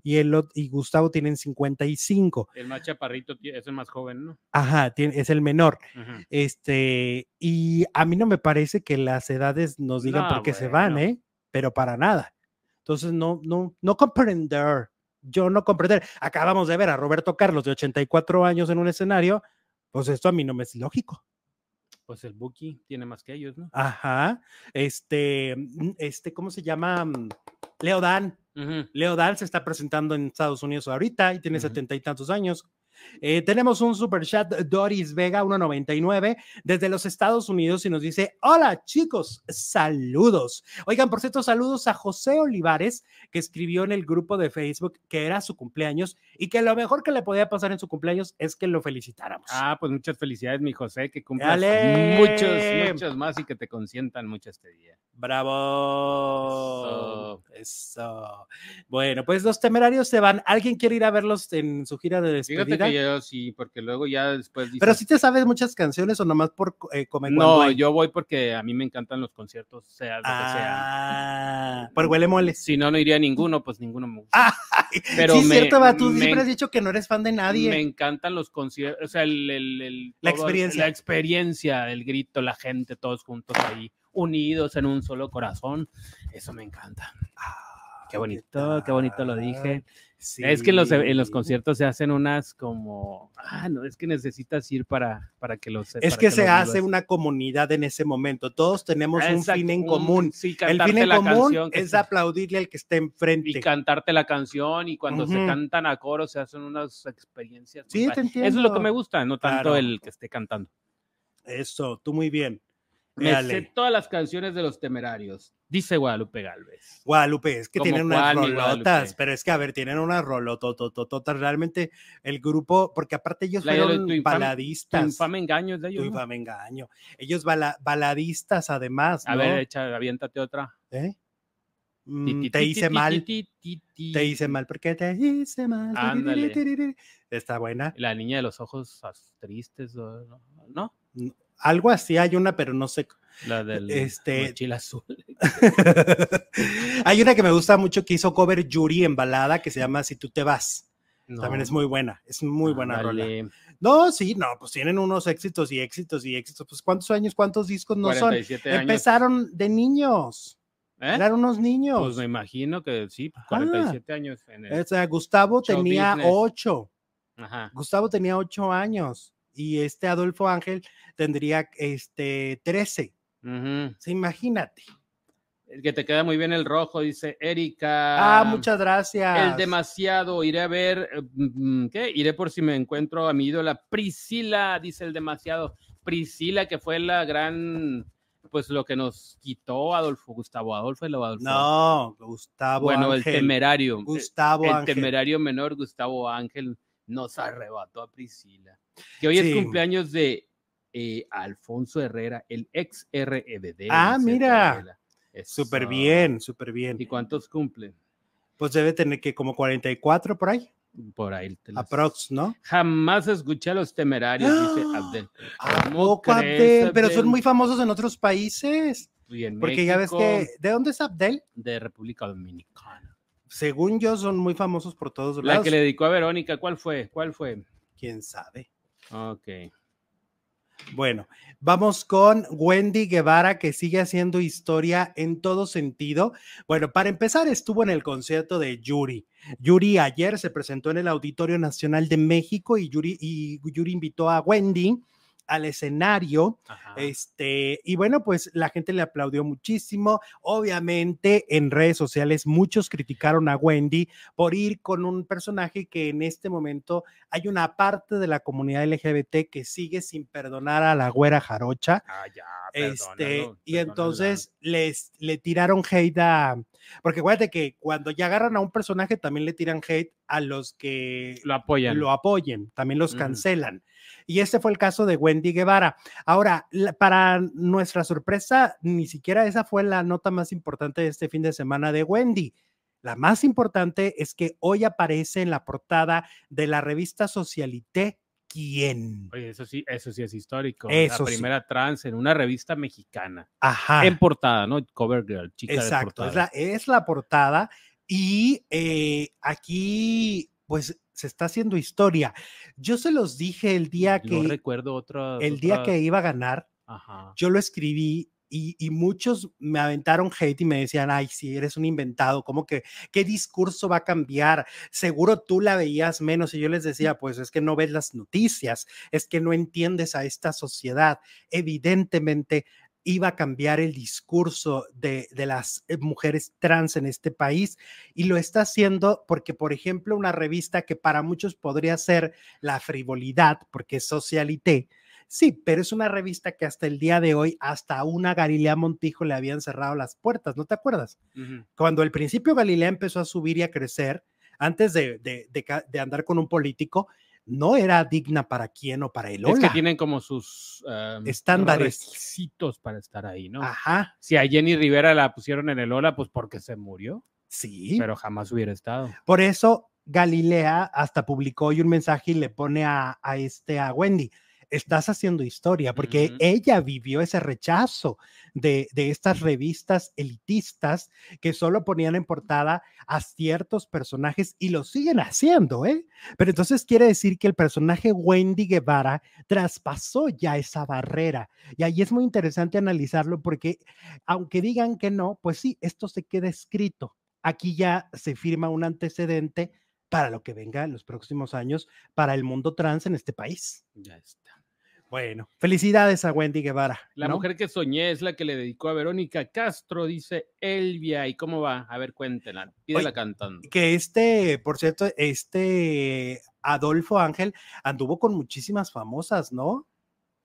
y, él, y Gustavo tienen 55. El más chaparrito es el más joven, ¿no? Ajá, tiene, es el menor. Este, y a mí no me parece que las edades nos digan por qué se van, ¿eh? Pero para nada. Entonces, no, no, no comprender yo no comprender. Acabamos de ver a Roberto Carlos de 84 años en un escenario, pues esto a mí no me es lógico. Pues el Buki tiene más que ellos, ¿no? Ajá. Este, mm, este, ¿cómo se llama? Mm, Leo Dan. Leo Dan se está presentando en Estados Unidos ahorita y tiene setenta y tantos años. Eh, tenemos un super chat, Doris Vega 199 desde los Estados Unidos y nos dice, hola chicos, saludos. Oigan, por cierto, saludos a José Olivares, que escribió en el grupo de Facebook que era su cumpleaños y que lo mejor que le podía pasar en su cumpleaños es que lo felicitáramos. Ah, pues muchas felicidades, mi José, que cumplas muchos, muchos más y que te consientan mucho este día. Bravo. Eso. Bueno, pues los temerarios se van. ¿Alguien quiere ir a verlos en su gira de despedida? Yo sí, porque luego ya después. Pero si te sabes muchas canciones o nomás por eh, comer. No, yo voy porque a mí me encantan los conciertos, sea lo que sea. Ah, por huele mole. Si no, no iría a ninguno, pues ninguno me gusta. Pero sí, es cierto, va, tú siempre has dicho que no eres fan de nadie. Me encantan los conciertos, o sea, el, la experiencia. La experiencia, el grito, la gente, todos juntos ahí unidos en un solo corazón. Eso me encanta. Ah, qué bonito, qué bonito lo dije. Es que en los, en los, conciertos se hacen unas como, ah, no, es que necesitas ir para, para que los... Es que, se hace una comunidad en ese momento, todos tenemos un fin en común. el fin en común es aplaudirle al que esté enfrente. Y cantarte la canción y cuando se cantan a coro se hacen unas experiencias. Sí, te entiendo. Eso es lo que me gusta, no tanto el que esté cantando. Eso, tú muy bien. Me sé todas las canciones de los temerarios, dice Guadalupe Galvez. Guadalupe, es que tienen unas rolotas, pero es que, a ver, tienen unas rolotototototas. Realmente el grupo, porque aparte ellos fueron baladistas. Tu infame engaño es de ellos. Tu infame engaño. Ellos baladistas, además. A ver, echa, aviéntate otra. ¿Eh? te hice mal. Te hice mal porque te hice mal. Está buena. La niña de los ojos tristes, ¿no? Algo así hay una, pero no sé. La del este... azul. [LAUGHS] hay una que me gusta mucho que hizo cover Yuri en balada que se llama Si tú te vas. También es muy buena, es muy buena rola. No, sí, no, pues tienen unos éxitos y éxitos y éxitos. Pues cuántos años, cuántos discos no son. Empezaron de niños. ¿Eh? Eran unos niños. Pues me imagino que sí, 47 años. o sea, Gustavo tenía 8. Ajá. Gustavo tenía 8 años y este Adolfo Ángel tendría este 13. imagínate. El que te queda muy bien el rojo, dice Erika. Ah, muchas gracias. El demasiado, iré a ver, eh, mm, ¿qué? Iré por si me encuentro a mi ídola Priscila, dice el demasiado. Priscila, que fue la gran, pues lo que nos quitó Adolfo, Gustavo Adolfo, Adolfo. No, Gustavo Bueno, el temerario. Gustavo el, temerario menor, Gustavo Ángel, nos arrebató a Priscila. Que hoy es cumpleaños de eh, Alfonso Herrera, el ex REBD. Ah, mira. Súper bien, súper bien. ¿Y cuántos cumplen? Pues debe tener que como 44 por ahí. Por ahí. Aprox, ¿no? Jamás escuché a los temerarios, dice Abdel. Abdel? Pero son muy famosos en otros países. Porque ya ves que. ¿De dónde es Abdel? De República Dominicana. Según yo, son muy famosos por todos lados. La que le dedicó a Verónica, ¿cuál fue? ¿Cuál fue? ¿Quién sabe? Ok. Bueno, vamos con Wendy Guevara, que sigue haciendo historia en todo sentido. Bueno, para empezar, estuvo en el concierto de Yuri. Yuri ayer se presentó en el Auditorio Nacional de México y Yuri, y Yuri invitó a Wendy al escenario. Este, y bueno, pues la gente le aplaudió muchísimo. Obviamente, en redes sociales muchos criticaron a Wendy por ir con un personaje que en este momento hay una parte de la comunidad LGBT que sigue sin perdonar a la güera jarocha. Ah, ya, este, y entonces les le tiraron hate a, porque acuérdate que cuando ya agarran a un personaje también le tiran hate a los que lo apoyan. Lo apoyen, también los cancelan. Y este fue el caso de Wendy Guevara. Ahora, para nuestra sorpresa, ni siquiera esa fue la nota más importante de este fin de semana de Wendy. La más importante es que hoy aparece en la portada de la revista Socialité quién. Oye, eso sí, eso sí es histórico. la primera trans en una revista mexicana. Ajá. En portada, ¿no? Cover Girl, chica Exacto, de portada. Es, la, es la portada. Y eh, aquí, pues, se está haciendo historia. Yo se los dije el día que. No recuerdo otro. El día que iba a ganar. Ajá. Yo lo escribí y, muchos me aventaron hate y me decían, ay, si eres un inventado, ¿cómo que qué discurso va a cambiar? Seguro tú la veías menos. Y yo les decía, pues es que no ves las noticias, es que no entiendes a esta sociedad. Evidentemente, iba a cambiar el discurso de, de, las eh, mujeres trans en este país y lo está haciendo porque, por ejemplo, una revista que para muchos podría ser la frivolidad, porque es socialité, Sí, pero es una revista que hasta el día de hoy, hasta una Galilea Montijo le habían cerrado las puertas, ¿no te acuerdas? Cuando al principio Galilea empezó a subir y a crecer, antes de, de, andar con un político, no era digna para quién o para el Es que tienen como sus estándares. Requisitos para estar ahí, ¿no? Ajá. Si a Jenny Rivera la pusieron en el Ola, pues porque se murió. Sí. Pero jamás hubiera estado. Por eso Galilea hasta publicó hoy un mensaje y le pone a, a este a Wendy estás haciendo historia, porque ella vivió ese rechazo de, estas revistas elitistas que solo ponían en portada a ciertos personajes y lo siguen haciendo, ¿eh? Pero entonces quiere decir que el personaje Wendy Guevara traspasó ya esa barrera. Y ahí es muy interesante analizarlo porque aunque digan que no, pues sí, esto se queda escrito. Aquí ya se firma un antecedente para lo que venga en los próximos años para el mundo trans en este país. Ya está. Bueno, felicidades a Wendy Guevara. La mujer que soñé es la que le dedicó a Verónica Castro, dice Elvia. ¿Y cómo va? A ver, cuéntela, pídela cantando. Que este, por cierto, este Adolfo Ángel anduvo con muchísimas famosas, ¿no?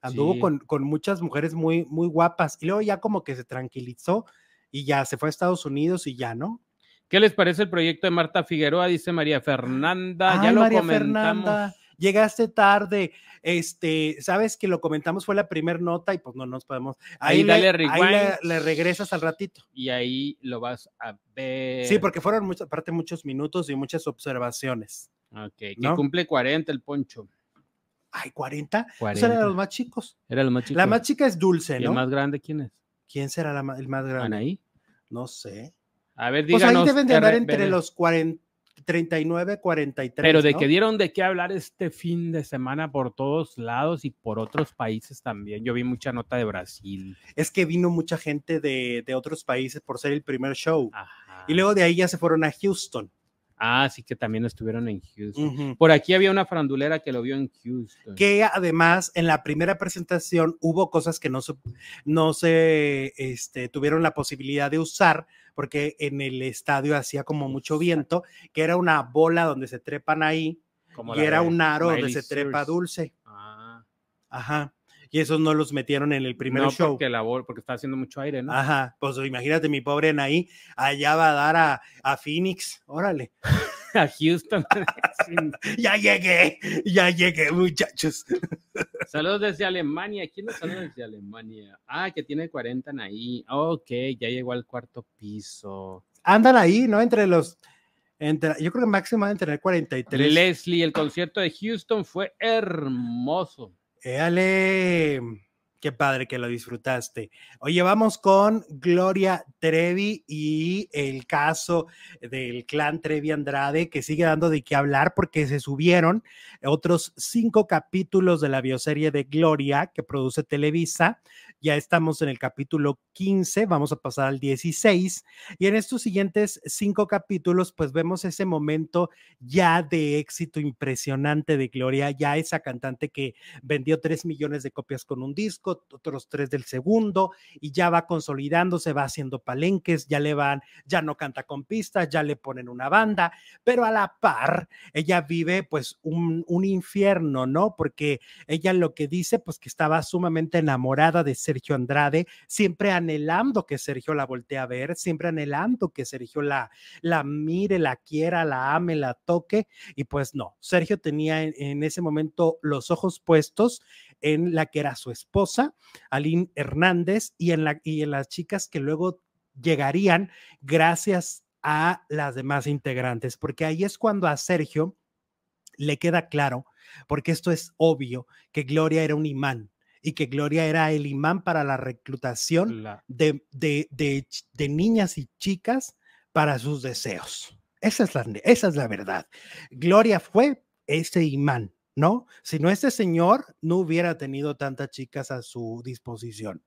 Anduvo con, con, muchas mujeres muy, muy guapas. Y luego ya como que se tranquilizó y ya se fue a Estados Unidos y ya, ¿no? ¿Qué les parece el proyecto de Marta Figueroa? Dice María Fernanda. ya lo María comentamos. Fernanda llegaste tarde, este, sabes que lo comentamos, fue la primera nota y pues no nos podemos. Ahí, le, le, regresas al ratito. Y ahí lo vas a ver. Sí, porque fueron muchas, aparte muchos minutos y muchas observaciones. Ok, que cumple 40 el poncho. Ay, 40. 40. Esos eran los más chicos. Era los más chicos. La más chica es Dulce, ¿no? ¿Y el más grande quién es? ¿Quién será el más grande? ¿Anaí? No sé. A ver, díganos. Pues ahí deben de andar entre los 40 39, 43. Pero de que dieron de qué hablar este fin de semana por todos lados y por otros países también. Yo vi mucha nota de Brasil. Es que vino mucha gente de, otros países por ser el primer show. Y luego de ahí ya se fueron a Houston. Ah, sí que también estuvieron en Houston. Por aquí había una farandulera que lo vio en Houston. Que además en la primera presentación hubo cosas que no se, no se este, tuvieron la posibilidad de usar porque en el estadio hacía como mucho viento, que era una bola donde se trepan ahí y era un aro donde se trepa dulce. Ah. Ajá y esos no los metieron en el primer no, show. Porque, la, porque está haciendo mucho aire, ¿no? Ajá, pues imagínate mi pobre Anaí, allá va a dar a, a Phoenix, órale. [LAUGHS] a Houston. [LAUGHS] ya llegué, ya llegué, muchachos. [LAUGHS] Saludos desde Alemania. ¿Quién nos saluda desde Alemania? Ah, que tiene 40 ahí. Ok, ya llegó al cuarto piso. Andan ahí, ¿no? Entre los. Entre, yo creo que máximo van a tener 43. Leslie, el concierto de Houston fue hermoso. Éale, qué padre que lo disfrutaste. Oye, vamos con Gloria Trevi y el caso del clan Trevi Andrade, que sigue dando de qué hablar porque se subieron otros cinco capítulos de la bioserie de Gloria que produce Televisa. Ya estamos en el capítulo 15, vamos a pasar al 16. Y en estos siguientes cinco capítulos, pues vemos ese momento ya de éxito impresionante de Gloria, ya esa cantante que vendió 3 millones de copias con un disco, otros tres del segundo, y ya va consolidándose, va haciendo palenques, ya le van, ya no canta con pistas, ya le ponen una banda, pero a la par, ella vive pues un, un infierno, ¿no? Porque ella lo que dice, pues que estaba sumamente enamorada de Sergio Andrade, siempre anhelando que Sergio la voltee a ver, siempre anhelando que Sergio la, la mire, la quiera, la ame, la toque, y pues no, Sergio tenía en, ese momento los ojos puestos en la que era su esposa, Aline Hernández, y en, la, y en las chicas que luego llegarían gracias a las demás integrantes, porque ahí es cuando a Sergio le queda claro, porque esto es obvio, que Gloria era un imán, y que Gloria era el imán para la reclutación de, de, niñas y chicas para sus deseos. Esa es, la, esa es la verdad. Gloria fue ese imán, ¿no? Si no, este señor no hubiera tenido tantas chicas a su disposición.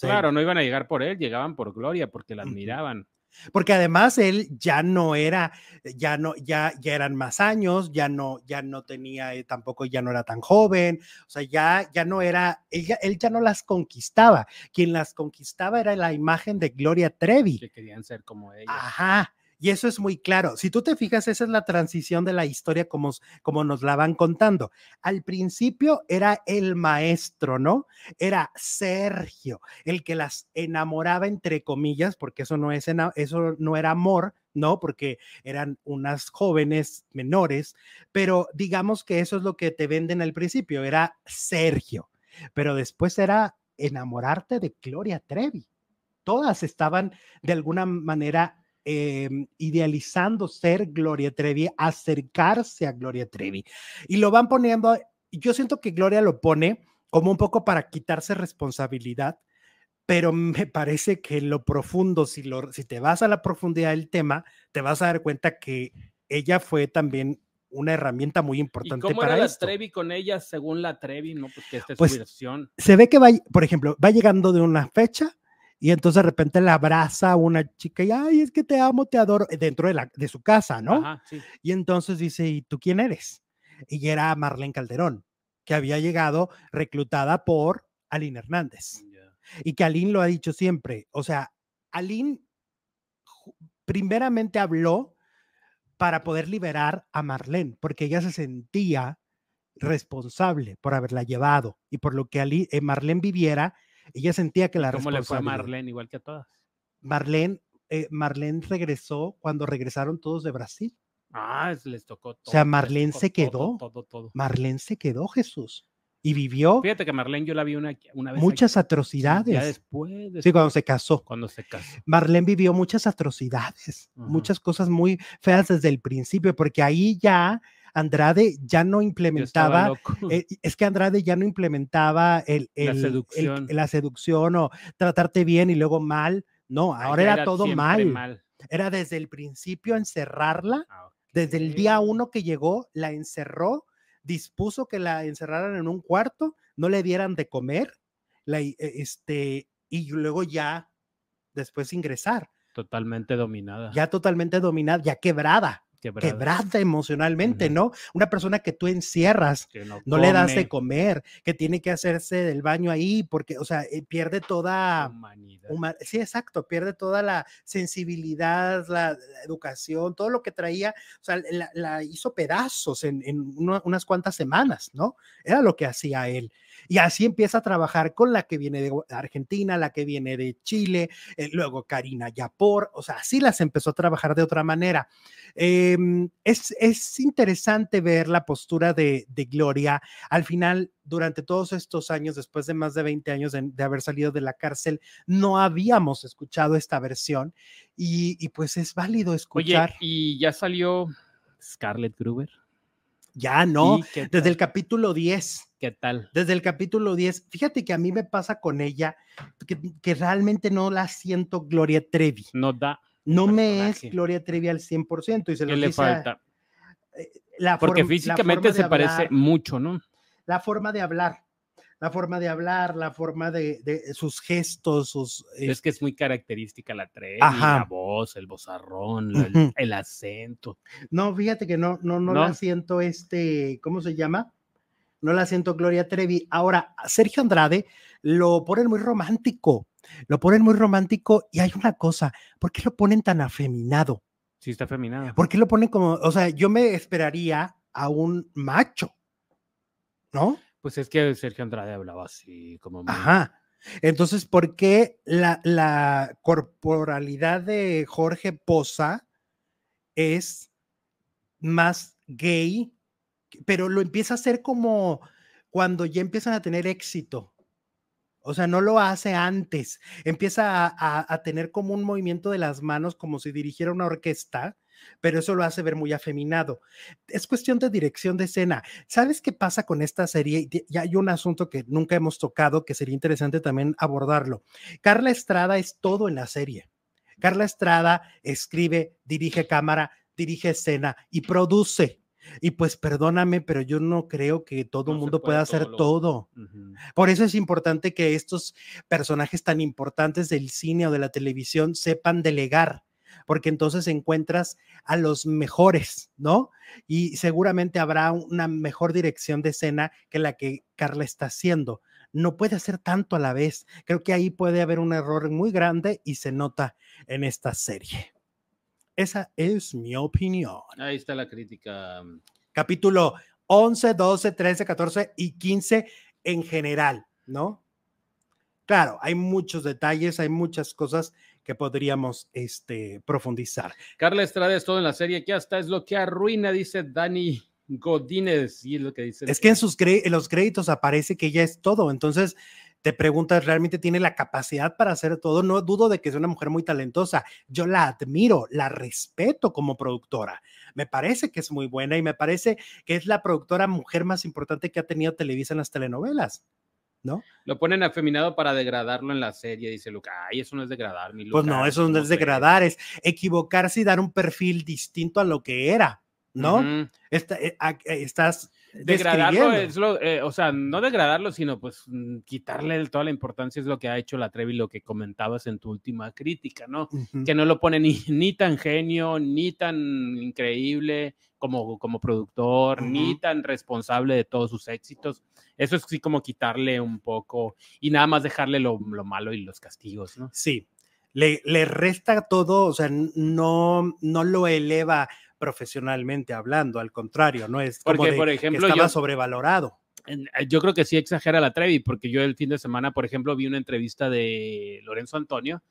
claro, no iban a llegar por él, llegaban por Gloria porque la admiraban. Porque además él ya no era, ya no, ya, ya eran más años, ya no, ya no tenía, eh, tampoco ya no era tan joven, o sea, ya, ya no era, él ya, él ya no las conquistaba, quien las conquistaba era la imagen de Gloria Trevi. Que querían ser como ella. Ajá, y eso es muy claro. Si tú te fijas, esa es la transición de la historia como, como nos la van contando. Al principio era el maestro, ¿no? Era Sergio, el que las enamoraba entre comillas, porque eso no, es, eso no era amor, ¿no? Porque eran unas jóvenes menores, pero digamos que eso es lo que te venden al principio, era Sergio, pero después era enamorarte de Gloria Trevi. Todas estaban de alguna manera Em, idealizando ser Gloria Trevi, acercarse a Gloria Trevi. Y lo van poniendo, yo siento que Gloria lo pone como un poco para quitarse responsabilidad, pero me parece que lo profundo, si, lo, si te vas a la profundidad del tema, te vas a dar cuenta que ella fue también una herramienta muy importante ¿Y cómo para era la Trevi con ella según la Trevi? No, pues que esta es su pues, versión. Se ve que va, por ejemplo, va llegando de una fecha, y entonces de repente la abraza a una chica y, ay, es que te amo, te adoro, eh, dentro de, la, de su casa, ¿no? Y entonces dice, ¿y tú quién eres? Y era Marlene Calderón, que había llegado reclutada por Aline Hernández. Y que Aline lo ha dicho siempre, o sea, Aline primeramente habló para poder liberar a Marlene, porque ella se sentía responsable por haberla llevado y por lo que eh, Marlene viviera ella sentía que la ¿Cómo le fue a Marlene igual que a todas? Marlene, eh, Marlene regresó cuando regresaron todos de Brasil. Ah, les tocó todo. O sea, Marlene se quedó. Todo, todo, Marlene se quedó, Jesús. Y vivió. Fíjate que Marlene yo la vi una, una vez. Muchas atrocidades. Ya después, Sí, cuando se casó. Cuando se casó. Marlene vivió muchas atrocidades, muchas cosas muy feas desde el principio, porque ahí ya Andrade ya no implementaba, eh, es que Andrade ya no implementaba el, la, seducción. o tratarte bien y luego mal. No, ahora era, todo mal. Era desde el principio encerrarla, ah, desde el día uno que llegó, la encerró, dispuso que la encerraran en un cuarto, no le dieran de comer, la, e, este, y luego ya después ingresar. Totalmente dominada. Ya totalmente dominada, ya quebrada quebrada, emocionalmente, ¿no? Una persona que tú encierras, no, le das de comer, que tiene que hacerse del baño ahí, porque, o sea, eh, pierde toda humanidad. sí, exacto, pierde toda la sensibilidad, la, educación, todo lo que traía, o sea, la, hizo pedazos en, unas cuantas semanas, ¿no? Era lo que hacía él. Y así empieza a trabajar con la que viene de Argentina, la que viene de Chile, eh, luego Karina Yapor, o sea, así las empezó a trabajar de otra manera. Em, es, es, interesante ver la postura de, de, Gloria. Al final, durante todos estos años, después de más de 20 años de, haber salido de la cárcel, no habíamos escuchado esta versión y, y pues es válido escuchar. Oye, y ya salió Scarlett Gruber. Ya no, desde el capítulo 10. ¿Qué tal? Desde el capítulo 10. Fíjate que a mí me pasa con ella que, que realmente no la siento Gloria Trevi. No da no me es Gloria Trevi al 100%. Y se ¿Qué le falta? Eh, la Porque físicamente se parece mucho, ¿no? La forma de hablar, la forma de hablar, la forma de, sus gestos, sus... Es que es muy característica la Trevi, la voz, el vozarrón, el, acento. No, fíjate que no, no, no, la siento este, ¿cómo se llama? No la siento Gloria Trevi. Ahora, Sergio Andrade lo ponen muy romántico. Lo ponen muy romántico y hay una cosa, ¿por qué lo ponen tan afeminado? Sí, está afeminado. ¿Por qué lo ponen como, o sea, yo me esperaría a un macho, ¿no? Pues es que Sergio Andrade hablaba así, como... Ajá. Entonces, ¿por qué la, la corporalidad de Jorge Poza es más gay, pero lo empieza a hacer como cuando ya empiezan a tener éxito? O sea, no lo hace antes. Empieza a, tener como un movimiento de las manos como si dirigiera una orquesta, pero eso lo hace ver muy afeminado. Es cuestión de dirección de escena. ¿Sabes qué pasa con esta serie? Ya hay un asunto que nunca hemos tocado que sería interesante también abordarlo. Carla Estrada es todo en la serie. Carla Estrada escribe, dirige cámara, dirige escena y produce. Y pues perdóname, pero yo no creo que todo el mundo pueda hacer todo. Por eso es importante que estos personajes tan importantes del cine o de la televisión sepan delegar, porque entonces encuentras a los mejores, ¿no? Y seguramente habrá una mejor dirección de escena que la que Carla está haciendo. No puede hacer tanto a la vez. Creo que ahí puede haber un error muy grande y se nota en esta serie. Esa es mi opinión. Ahí está la crítica. Capítulo 11, 12, 13, 14 y 15 en general, ¿no? Claro, hay muchos detalles, hay muchas cosas que podríamos este, profundizar. Carla Estrada es todo en la serie que hasta es lo que arruina, dice Dani Godínez, y es lo que dice. Es que en, sus en los créditos aparece que ella es todo, entonces te preguntas, ¿realmente tiene la capacidad para hacer todo? No dudo de que sea una mujer muy talentosa. Yo la admiro, la respeto como productora. Me parece que es muy buena y me parece que es la productora mujer más importante que ha tenido Televisa en las telenovelas. ¿No? Lo ponen afeminado para degradarlo en la serie, dice Luca. Ay, eso no es degradar, mi Pues no, eso no es degradar, es equivocarse y dar un perfil distinto a lo que era, ¿no? Eh, estás degradarlo es lo, eh, o sea, no degradarlo, sino pues mm, quitarle toda la importancia es lo que ha hecho la Trevi, lo que comentabas en tu última crítica, ¿no? Que no lo pone ni, [LAUGHS] ni tan genio, ni tan increíble como, como productor, ni tan responsable de todos sus éxitos. Eso es así como quitarle un poco y nada más dejarle lo, malo y los castigos, ¿no? Sí, le, le, resta todo, o sea, no, no lo eleva profesionalmente hablando, al contrario, no es como porque, por ejemplo, que estaba sobrevalorado. Eh, yo creo que sí exagera la Trevi, porque yo el fin de semana, por ejemplo, vi una entrevista de Lorenzo Antonio,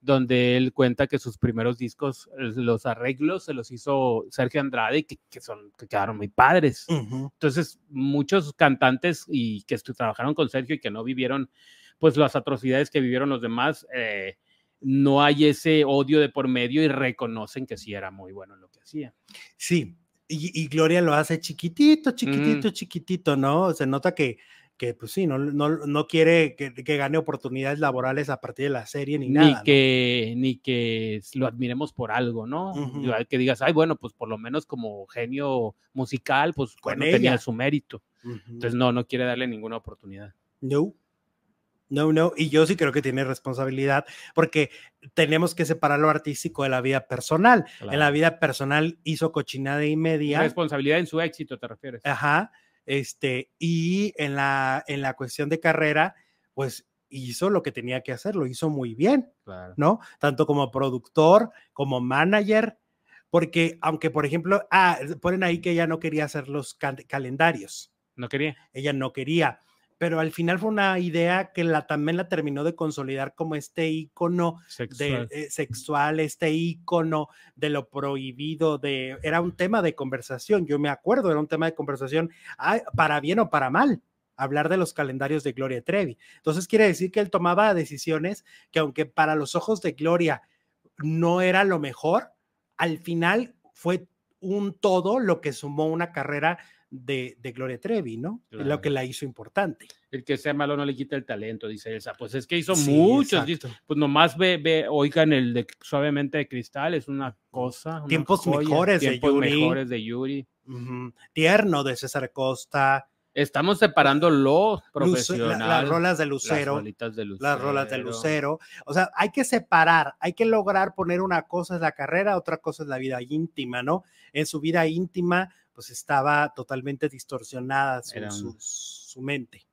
donde él cuenta que sus primeros discos, los arreglos se los hizo Sergio Andrade, que, que son, que quedaron muy padres. Entonces, muchos cantantes y que trabajaron con Sergio y que no vivieron, pues, las atrocidades que vivieron los demás, eh, no hay ese odio de por medio y reconocen que sí era muy bueno lo que hacía. Sí, y, Gloria lo hace chiquitito, chiquitito, chiquitito, ¿no? Se nota que que pues sí, no, no, no quiere que, que, gane oportunidades laborales a partir de la serie ni, nada. Ni que, ni que lo admiremos por algo, ¿no? Que digas, ay, bueno, pues por lo menos como genio musical, pues bueno, tenía su mérito. Entonces, no, no quiere darle ninguna oportunidad. No. No, no, y yo sí creo que tiene responsabilidad porque tenemos que separar lo artístico de la vida personal. En la vida personal hizo cochinada y media. Responsabilidad en su éxito, te refieres. Ajá este, y en la, en la cuestión de carrera, pues hizo lo que tenía que hacer, lo hizo muy bien, ¿no? Tanto como productor, como manager, porque aunque, por ejemplo, ah, ponen ahí que ella no quería hacer los calendarios. No quería. Ella no quería pero al final fue una idea que la, también la terminó de consolidar como este icono sexual. De, eh, sexual, este icono de lo prohibido, de, era un tema de conversación, yo me acuerdo, era un tema de conversación para bien o para mal hablar de los calendarios de Gloria Trevi. Entonces quiere decir que él tomaba decisiones que aunque para los ojos de Gloria no era lo mejor, al final fue un todo lo que sumó una carrera de, de Gloria Trevi, ¿no? Es lo que la hizo importante. El que sea malo no le quita el talento, dice Elsa. Pues es que hizo muchos, pues nomás ve, ve, oigan el de Suavemente de Cristal, es una cosa. tiempos mejores tiempos de Yuri. mejores de Yuri. Tierno de César Costa. Estamos separando lo profesional. las rolas de Lucero. Las, de Lucero. Las rolas de Lucero. O sea, hay que separar, hay que lograr poner una cosa es la carrera, otra cosa es la vida íntima, ¿no? En su vida íntima, pues estaba totalmente distorsionada su, mente.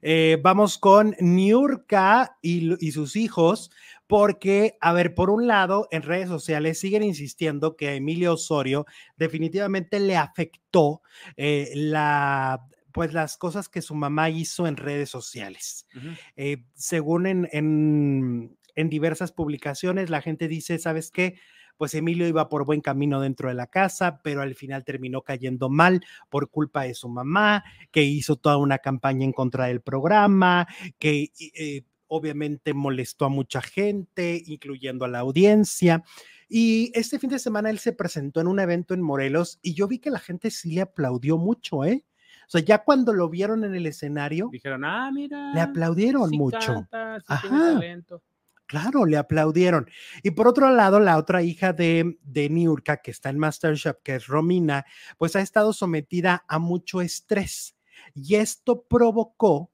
Eh, vamos con Niurka y, y, sus hijos, porque, a ver, por un lado, en redes sociales siguen insistiendo que a Emilio Osorio definitivamente le afectó eh, la pues las cosas que su mamá hizo en redes sociales. Eh, según en, en, en diversas publicaciones, la gente dice, ¿sabes qué? Pues Emilio iba por buen camino dentro de la casa, pero al final terminó cayendo mal por culpa de su mamá, que hizo toda una campaña en contra del programa, que eh, obviamente molestó a mucha gente, incluyendo a la audiencia. Y este fin de semana él se presentó en un evento en Morelos y yo vi que la gente sí le aplaudió mucho, ¿eh? O sea, ya cuando lo vieron en el escenario, dijeron, ah, mira, le aplaudieron mucho. Ajá. Claro, le aplaudieron. Y por otro lado, la otra hija de, de Niurka, que está en Masterchef, que es Romina, pues ha estado sometida a mucho estrés. Y esto provocó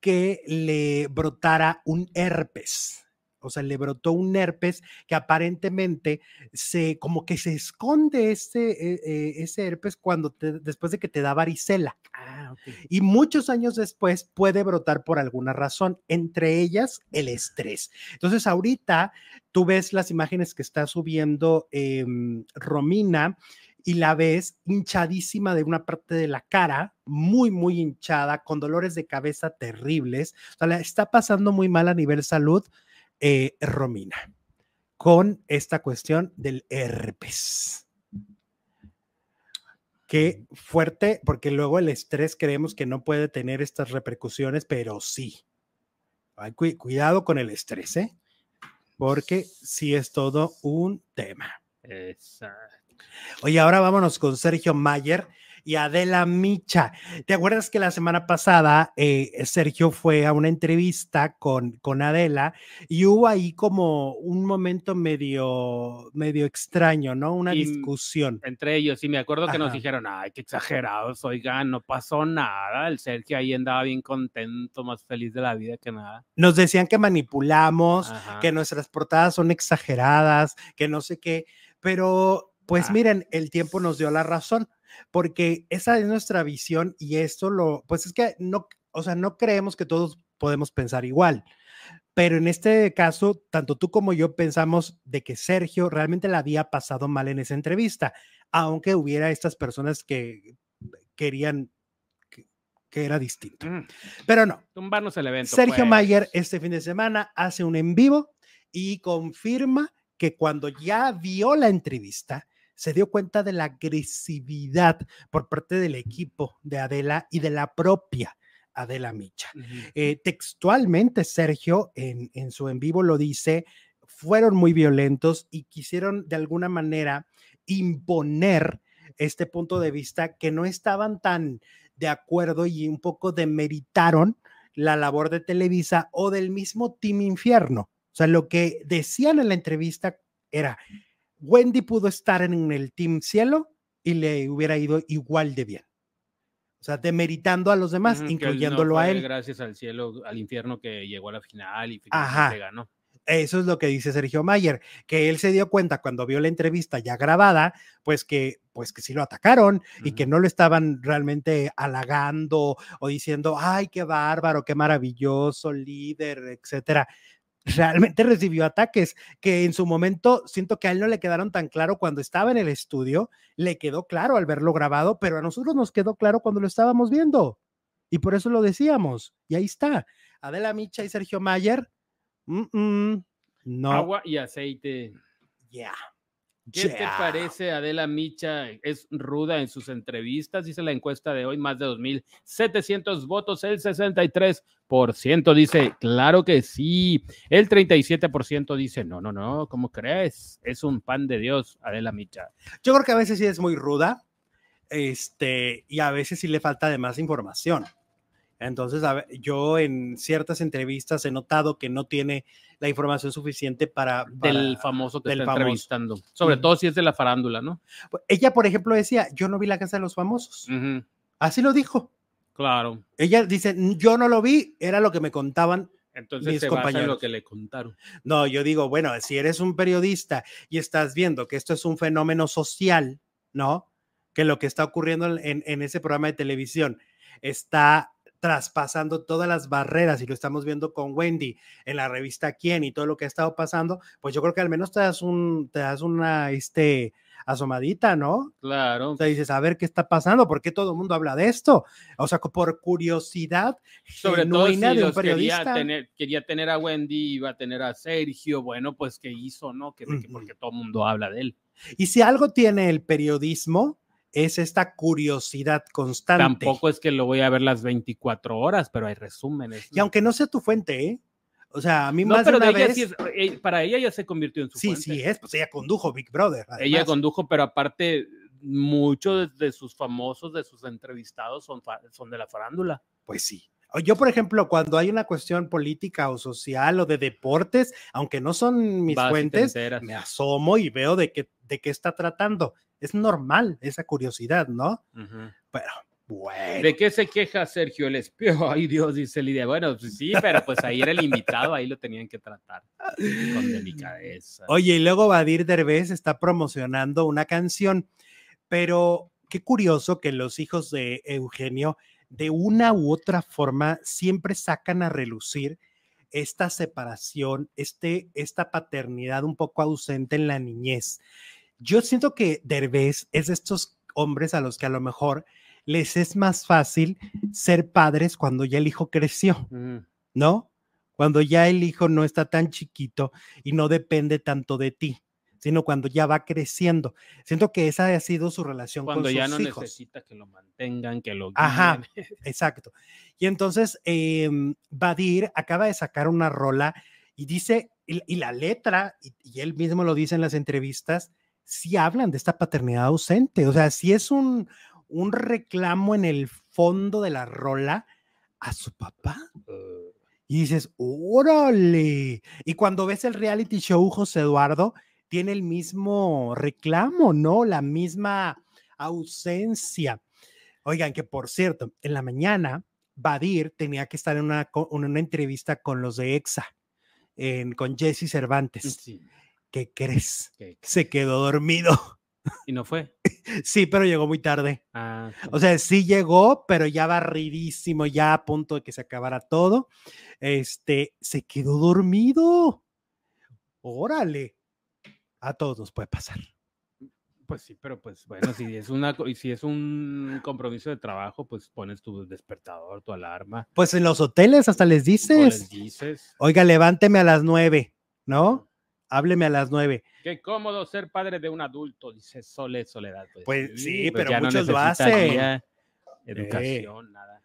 que le brotara un herpes o sea, le brotó un herpes que aparentemente se, como que se esconde ese, eh, eh, ese herpes cuando después de que te da varicela. Ah, Y muchos años después puede brotar por alguna razón, entre ellas el estrés. Entonces, ahorita tú ves las imágenes que está subiendo em, Romina y la ves hinchadísima de una parte de la cara, muy, muy hinchada, con dolores de cabeza terribles. O sea, la está pasando muy mal a nivel salud eh, Romina con esta cuestión del herpes. Qué fuerte, porque luego el estrés creemos que no puede tener estas repercusiones, pero sí. cuidado con el estrés, ¿eh? Porque sí es todo un tema. Exacto. Oye, ahora vámonos con Sergio Mayer y Adela Micha. ¿Te acuerdas que la semana pasada eh, Sergio fue a una entrevista con, con Adela y hubo ahí como un momento medio, medio extraño, ¿no? Una discusión. Entre ellos, y me acuerdo que nos dijeron, ay, qué exagerados, oigan, no pasó nada. El Sergio ahí andaba bien contento, más feliz de la vida que nada. Nos decían que manipulamos, que nuestras portadas son exageradas, que no sé qué, pero pues ah. miren, el tiempo nos dio la razón porque esa es nuestra visión y esto lo, pues es que no, o sea, no creemos que todos podemos pensar igual. Pero en este caso, tanto tú como yo pensamos de que Sergio realmente la había pasado mal en esa entrevista, aunque hubiera estas personas que querían que, era distinto. Mm. Pero no. Tumbarnos el evento. Sergio pues. Mayer este fin de semana hace un en vivo y confirma que cuando ya vio la entrevista, se dio cuenta de la agresividad por parte del equipo de Adela y de la propia Adela Micha. Eh, textualmente, Sergio, en, en su en vivo lo dice, fueron muy violentos y quisieron de alguna manera imponer este punto de vista que no estaban tan de acuerdo y un poco demeritaron la labor de Televisa o del mismo Team Infierno. O sea, lo que decían en la entrevista era, Wendy pudo estar en el Team Cielo y le hubiera ido igual de bien. O sea, demeritando a los demás, incluyéndolo a él. Gracias al cielo, al infierno que llegó a la final y finalmente ganó. Eso es lo que dice Sergio Mayer, que él se dio cuenta cuando vio la entrevista ya grabada, pues que, pues que sí lo atacaron y que no lo estaban realmente halagando o diciendo, ay, qué bárbaro, qué maravilloso líder, etcétera realmente [LAUGHS] recibió ataques que en su momento siento que a él no le quedaron tan claro cuando estaba en el estudio, le quedó claro al verlo grabado, pero a nosotros nos quedó claro cuando lo estábamos viendo. Y por eso lo decíamos. Y ahí está. Adela Micha y Sergio Mayer. no. Agua y aceite. Ya. ¿Qué te parece Adela Micha? Es ruda en sus entrevistas, dice la encuesta de hoy, más de 2.700 votos, el 63% dice, claro que sí, el 37% dice, no, no, no, ¿cómo crees? Es un pan de Dios, Adela Micha. Yo creo que a veces sí es muy ruda, este, y a veces sí le falta de más información. Entonces, yo en ciertas entrevistas he notado que no tiene la información suficiente para... del famoso que está entrevistando. Sobre todo si es de la farándula, ¿no? Pues, ella, por ejemplo, decía, yo no vi la casa de los famosos. Así lo dijo. Claro. Ella dice, yo no lo vi, era lo que me contaban entonces mis compañeros. lo que le contaron. No, yo digo, bueno, si eres un periodista y estás viendo que esto es un fenómeno social, ¿no? Que lo que está ocurriendo en, en ese programa de televisión está traspasando todas las barreras y lo estamos viendo con Wendy en la revista Quién y todo lo que ha estado pasando, pues yo creo que al menos te das un, te das una, este, asomadita, ¿no? Claro. O sea, dices, a ver qué está pasando, por qué todo el mundo habla de esto. O sea, por curiosidad sobre todo si de un periodista. Quería tener, quería tener a Wendy, iba a tener a Sergio, bueno, pues qué hizo, ¿no? Que, porque todo el mundo habla de él. Y si algo tiene el periodismo, es esta curiosidad constante. Tampoco es que lo voy a ver las 24 horas, pero hay resúmenes. Y aunque no sea tu fuente, ¿eh? O sea, a mí más pero de una vez... Eh, para ella ya se convirtió en su sí, fuente. Sí, sí es, pues ella condujo Big Brother. Ella condujo, pero aparte muchos de sus famosos, de sus entrevistados son, son de la farándula. Pues sí. Yo, por ejemplo, cuando hay una cuestión política o social o de deportes, aunque no son mis fuentes, me asomo y veo de qué, de qué está tratando es normal esa curiosidad, ¿no? Pero Bueno. ¿De qué se queja Sergio el espío? [LAUGHS] Ay Dios, dice Lidia. Bueno, pues sí, pero pues ahí era el invitado, ahí lo tenían que tratar con delicadeza. Oye, y luego Badir Derbez está promocionando una canción, pero qué curioso que los hijos de Eugenio de una u otra forma siempre sacan a relucir esta separación, este, esta paternidad un poco ausente en la niñez. Yo siento que Derbez es de estos hombres a los que a lo mejor les es más fácil ser padres cuando ya el hijo creció. ¿no? Cuando ya el hijo no está tan chiquito y no depende tanto de ti, sino cuando ya va creciendo. Siento que esa ha sido su relación con sus hijos. Cuando ya no necesita que lo mantengan, que lo guíen. Ajá, [LAUGHS] exacto. Y entonces eh, Badir acaba de sacar una rola y dice, y, la letra, y, y, él mismo lo dice en las entrevistas, sí hablan de esta paternidad ausente. O sea, sí es un, un reclamo en el fondo de la rola a su papá. Y dices, órale. Y cuando ves el reality show, José Eduardo tiene el mismo reclamo, ¿no? La misma ausencia. Oigan, que por cierto, en la mañana, Badir tenía que estar en una, una entrevista con los de EXA, con Jesse Cervantes. ¿Qué crees? Se quedó dormido. [LAUGHS] ¿Y no fue? Sí, pero llegó muy tarde. Ah, o sea, sí llegó, pero ya barridísimo, ya a punto de que se acabara todo. Este, se quedó dormido. Órale. A todos nos puede pasar. Pues sí, pero pues bueno, si es una si es un compromiso de trabajo, pues pones tu despertador, tu alarma. Pues en los hoteles hasta les dices. les dices. Oiga, levánteme a las nueve, ¿no? hábleme a las nueve. Qué cómodo ser padre de un adulto, dice Sole Soledad. Pues, pues sí, pues pero muchos lo hacen. Educación, nada.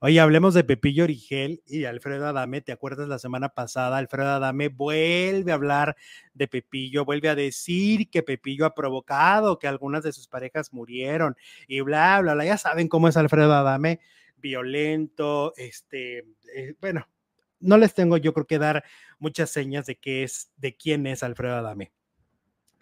Oye, hablemos de Pepillo Origel y Alfredo Adame. ¿Te acuerdas la semana pasada? Alfredo Adame vuelve a hablar de Pepillo, vuelve a decir que Pepillo ha provocado que algunas de sus parejas murieron y bla, bla, bla. Ya saben cómo es Alfredo Adame, violento, este, eh, bueno, no les tengo yo creo que dar muchas señas de qué es, de quién es Alfredo Adame.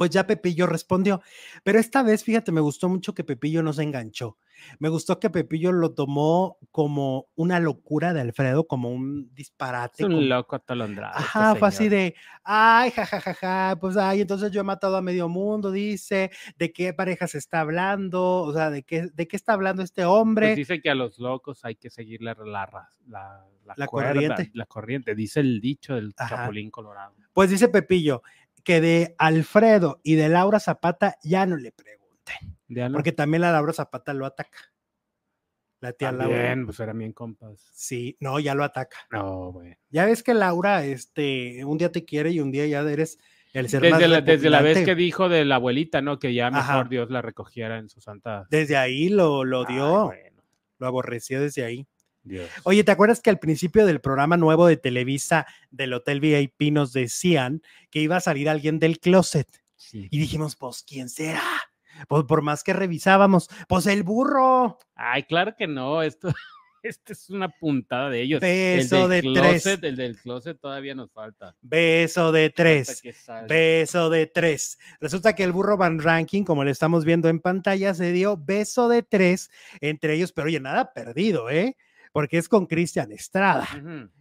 Pues ya Pepillo respondió, pero esta vez, fíjate, me gustó mucho que Pepillo no se enganchó. Me gustó que Pepillo lo tomó como una locura de Alfredo, como un disparate. un loco atolondrado. Este Ajá, fue así de, ay, jajajaja, ja, ja, pues ay, entonces yo he matado a medio mundo, dice, ¿de qué pareja se está hablando? O sea, ¿de qué, de qué está hablando este hombre? Pues dice que a los locos hay que seguirle la, la, la, corriente. La corriente, dice el dicho del Chapulín Colorado. Pues dice Pepillo que de Alfredo y de Laura Zapata ya no le pregunten. Porque también la Laura Zapata lo ataca. La tía Laura. pues eran bien compas. Sí, no, ya lo ataca. No, güey. Ya ves que Laura, este, un día te quiere y un día ya eres el ser desde la, Desde la vez que dijo de la abuelita, ¿no? Que ya mejor Dios la recogiera en su santa. Desde ahí lo, lo dio. Lo aborreció desde ahí. Oye, ¿te acuerdas que al principio del programa nuevo de Televisa del Hotel VIP nos decían que iba a salir alguien del closet? Y dijimos, pues, ¿quién será? Pues por más que revisábamos, pues el burro. Ay, claro que no, esto, [LAUGHS] esto es una puntada de ellos. Beso de tres. El del closet todavía nos falta. Beso de tres. Beso de tres. Resulta que el burro Van Ranking, como le estamos viendo en pantalla, se dio beso de tres entre ellos, pero oye, nada perdido, ¿eh? Porque es con Cristian Estrada.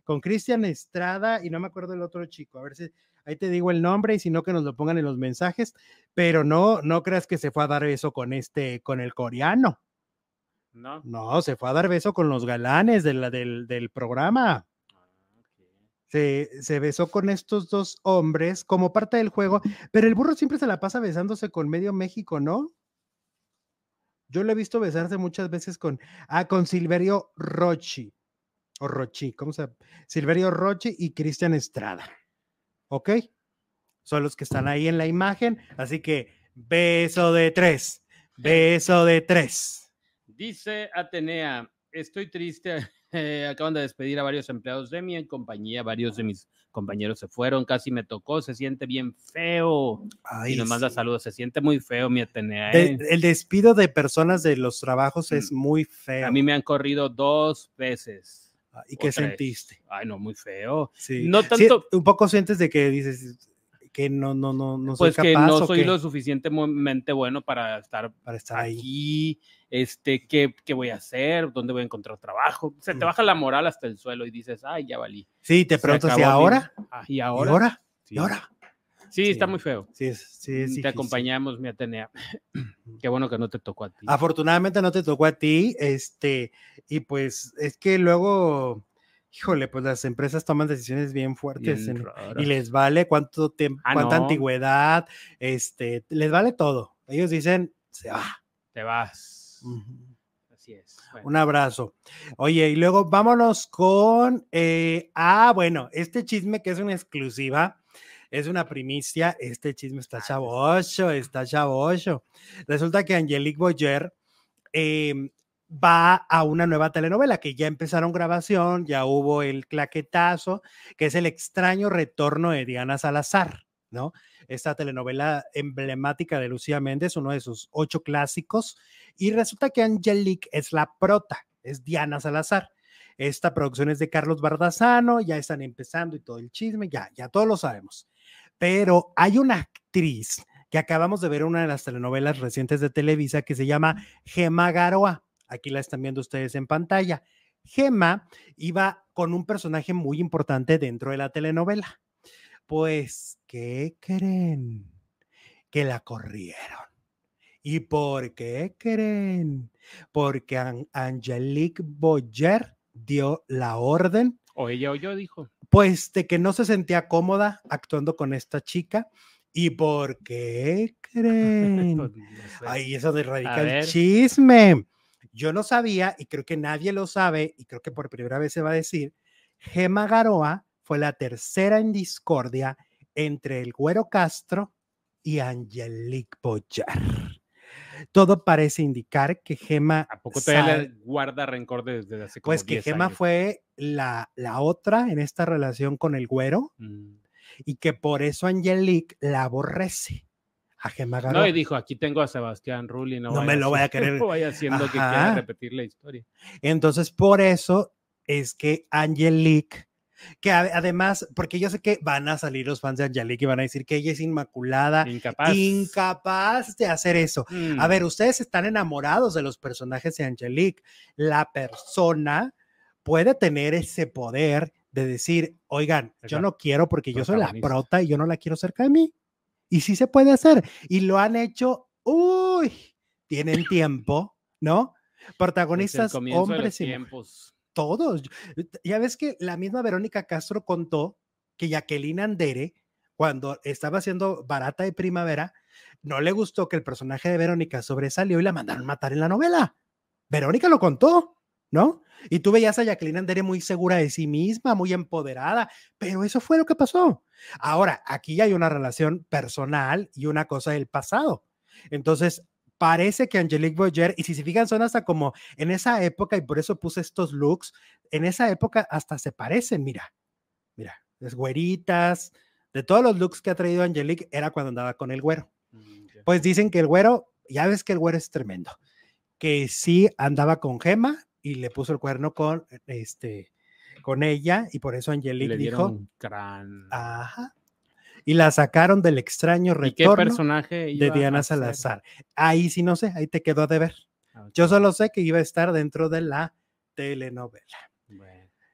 Con Cristian Estrada y no me acuerdo el otro chico. A ver si ahí te digo el nombre y si no que nos lo pongan en los mensajes, pero no, no creas que se fue a dar beso con este, con el coreano. No. No, se fue a dar beso con los galanes del, del programa. Ah, se, se, besó con estos dos hombres como parte del juego, pero el burro siempre se la pasa besándose con medio México, ¿no? Yo lo he visto besarse muchas veces con, ah, con Silverio Rochi, o Rochi, ¿cómo se llama? Silverio Rochi y Cristian Estrada. ¿Ok? Son los que están ahí en la imagen, así que beso de tres, beso de tres. Dice Atenea, estoy triste, [LAUGHS] eh, acaban de despedir a varios empleados de mi compañía, varios de mis compañeros se fueron, casi me tocó, se siente bien feo. y nos manda saludos, se siente muy feo mi Atenea. ¿eh? el despido de personas de los trabajos es mm. muy feo. A mí me han corrido dos veces. Ah, ¿Y qué sentiste? Ay, no, muy feo. Sí. No tanto. un poco sientes de que dices, que no, no, no, no soy pues que no soy lo suficientemente bueno para estar, para estar ahí. Este, ¿qué, ¿qué, voy a hacer? ¿Dónde voy a encontrar trabajo? Se te baja la moral hasta el suelo y dices, ay, ya valí. Sí, te preguntas, ¿y ahora? Ah, ¿Y ahora? ¿Y ahora? ¿Y ahora? Sí, está muy feo. Sí, sí, sí. Te acompañamos, mi Atenea. Qué bueno que no te tocó a ti. Afortunadamente no te tocó a ti, este, y pues es que luego, híjole, pues las empresas toman decisiones bien fuertes y les vale cuánto tiempo, ah, cuánta antigüedad, este, les vale todo. Ellos dicen, se va. Te vas. Así es. Un abrazo. Oye, y luego vámonos con, eh, ah, bueno, este chisme que es una exclusiva es una primicia. Este chisme está chavocho, está chavocho. Resulta que Angelique Boyer em, va a una nueva telenovela que ya empezaron grabación, ya hubo el claquetazo, que es el extraño retorno de Diana Salazar, ¿no? Esta telenovela emblemática de Lucía Méndez, uno de sus ocho clásicos, y resulta que Angelique es la prota, es Diana Salazar. Esta producción es de Carlos Bardazano, ya están empezando y todo el chisme, ya, ya todos lo sabemos pero hay una actriz que acabamos de ver en una de las telenovelas recientes de Televisa que se llama Gema Garoa. Aquí la están viendo ustedes en pantalla. Gema iba con un personaje muy importante dentro de la telenovela. Pues, ¿qué creen? Que la corrieron. ¿Y por qué creen? Porque Angelique Boyer dio la orden. O ella o yo, dijo pues de que no se sentía cómoda actuando con esta chica. ¿Y por qué [LAUGHS] creen? Pues, Ahí eso de radical chisme. Yo no sabía, y creo que nadie lo sabe, y creo que por primera vez se va a decir, Gema Garoa fue la tercera en discordia entre el Güero Castro y Angelique Boyer todo parece indicar que Gema. ¿A poco todavía guarda rencor desde hace como Pues que Gema fue la, la otra en esta relación con el güero mm. y que por eso Angelique la aborrece. A No, y dijo, aquí tengo a Sebastián Rulli, no, no me lo voy a querer. No [LAUGHS] vaya haciendo que quiera repetir la historia. Entonces, por eso es que Angelique que además, porque yo sé que van a salir los fans de Angelique y van a decir que ella es inmaculada, incapaz, incapaz de hacer eso. A mm. ver, ustedes están enamorados de los personajes de Angelique. La persona puede tener ese poder de decir, oigan, yo no quiero porque yo soy la prota y yo no la quiero cerca de mí. Y sí se puede hacer. Y lo han hecho, uy, tienen tiempo, ¿no? Protagonistas, hombres y todos. Ya ves que la misma Verónica Castro contó que Jacqueline Andere, cuando estaba haciendo Barata de Primavera, no le gustó que el personaje de Verónica sobresalió y la mandaron matar en la novela. Verónica lo contó, ¿no? Y tú veías a Jacqueline Andere muy segura de sí misma, muy empoderada, pero eso fue lo que pasó. Ahora, aquí hay una relación personal y una cosa del pasado. Entonces, parece que Angelique Boyer, y si se fijan, son hasta como en esa época, y por eso puse estos looks, en esa época hasta se parecen, mira, mira, las güeritas, de todos los looks que ha traído Angelique, era cuando andaba con el güero. Mm, pues dicen que el güero, ya ves que el güero es tremendo, que sí andaba con Gema y le puso el cuerno con este con ella y por eso Angelique dijo, ajá, y la sacaron del extraño retorno personaje de Diana Salazar. Ahí sí no sé, ahí te quedó de ver. Ah, Yo solo sé que iba a estar dentro de la telenovela.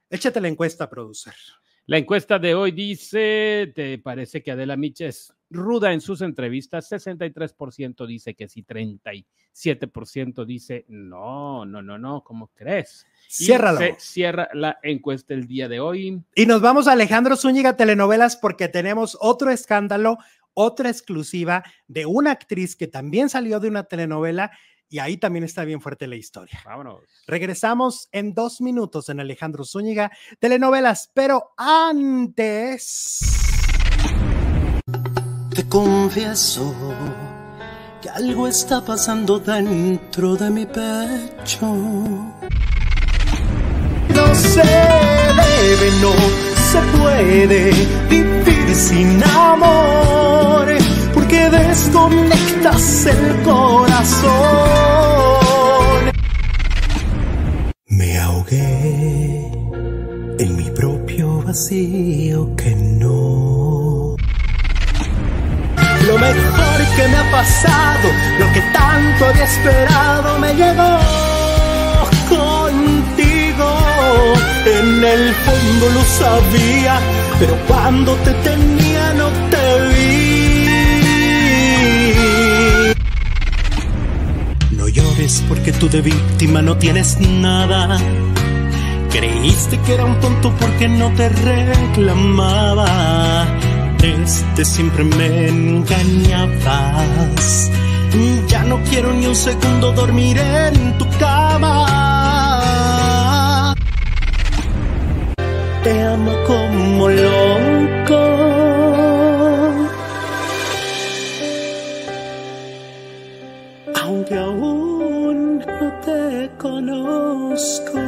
Échate la encuesta, producer. La encuesta de hoy dice, ¿te parece que Adela Micha es ruda en sus entrevistas? 63% dice que sí, 37% dice no, no, no, no, ¿cómo crees? Ciérralo. cierra la encuesta el día de hoy. Y nos vamos a Alejandro Zúñiga Telenovelas porque tenemos otro escándalo, otra exclusiva de una actriz que también salió de una telenovela y ahí también está bien fuerte la historia. Vámonos. Regresamos en dos minutos en Alejandro Zúñiga Telenovelas, pero antes... Te confieso que algo está pasando dentro de mi pecho se debe, no se puede vivir sin amor, porque desconectas el corazón. Me ahogué en mi propio vacío que no porque me ha pasado lo que tanto había esperado me llegó contigo. En el fondo lo sabía, pero cuando te tenía no te vi. No llores porque tú de víctima no tienes nada. Creíste que era un tonto porque no te reclamaba. Este siempre me engañabas. Ya no quiero ni un segundo dormir en tu cama. Te amo como loco. Aunque aún no te conozco.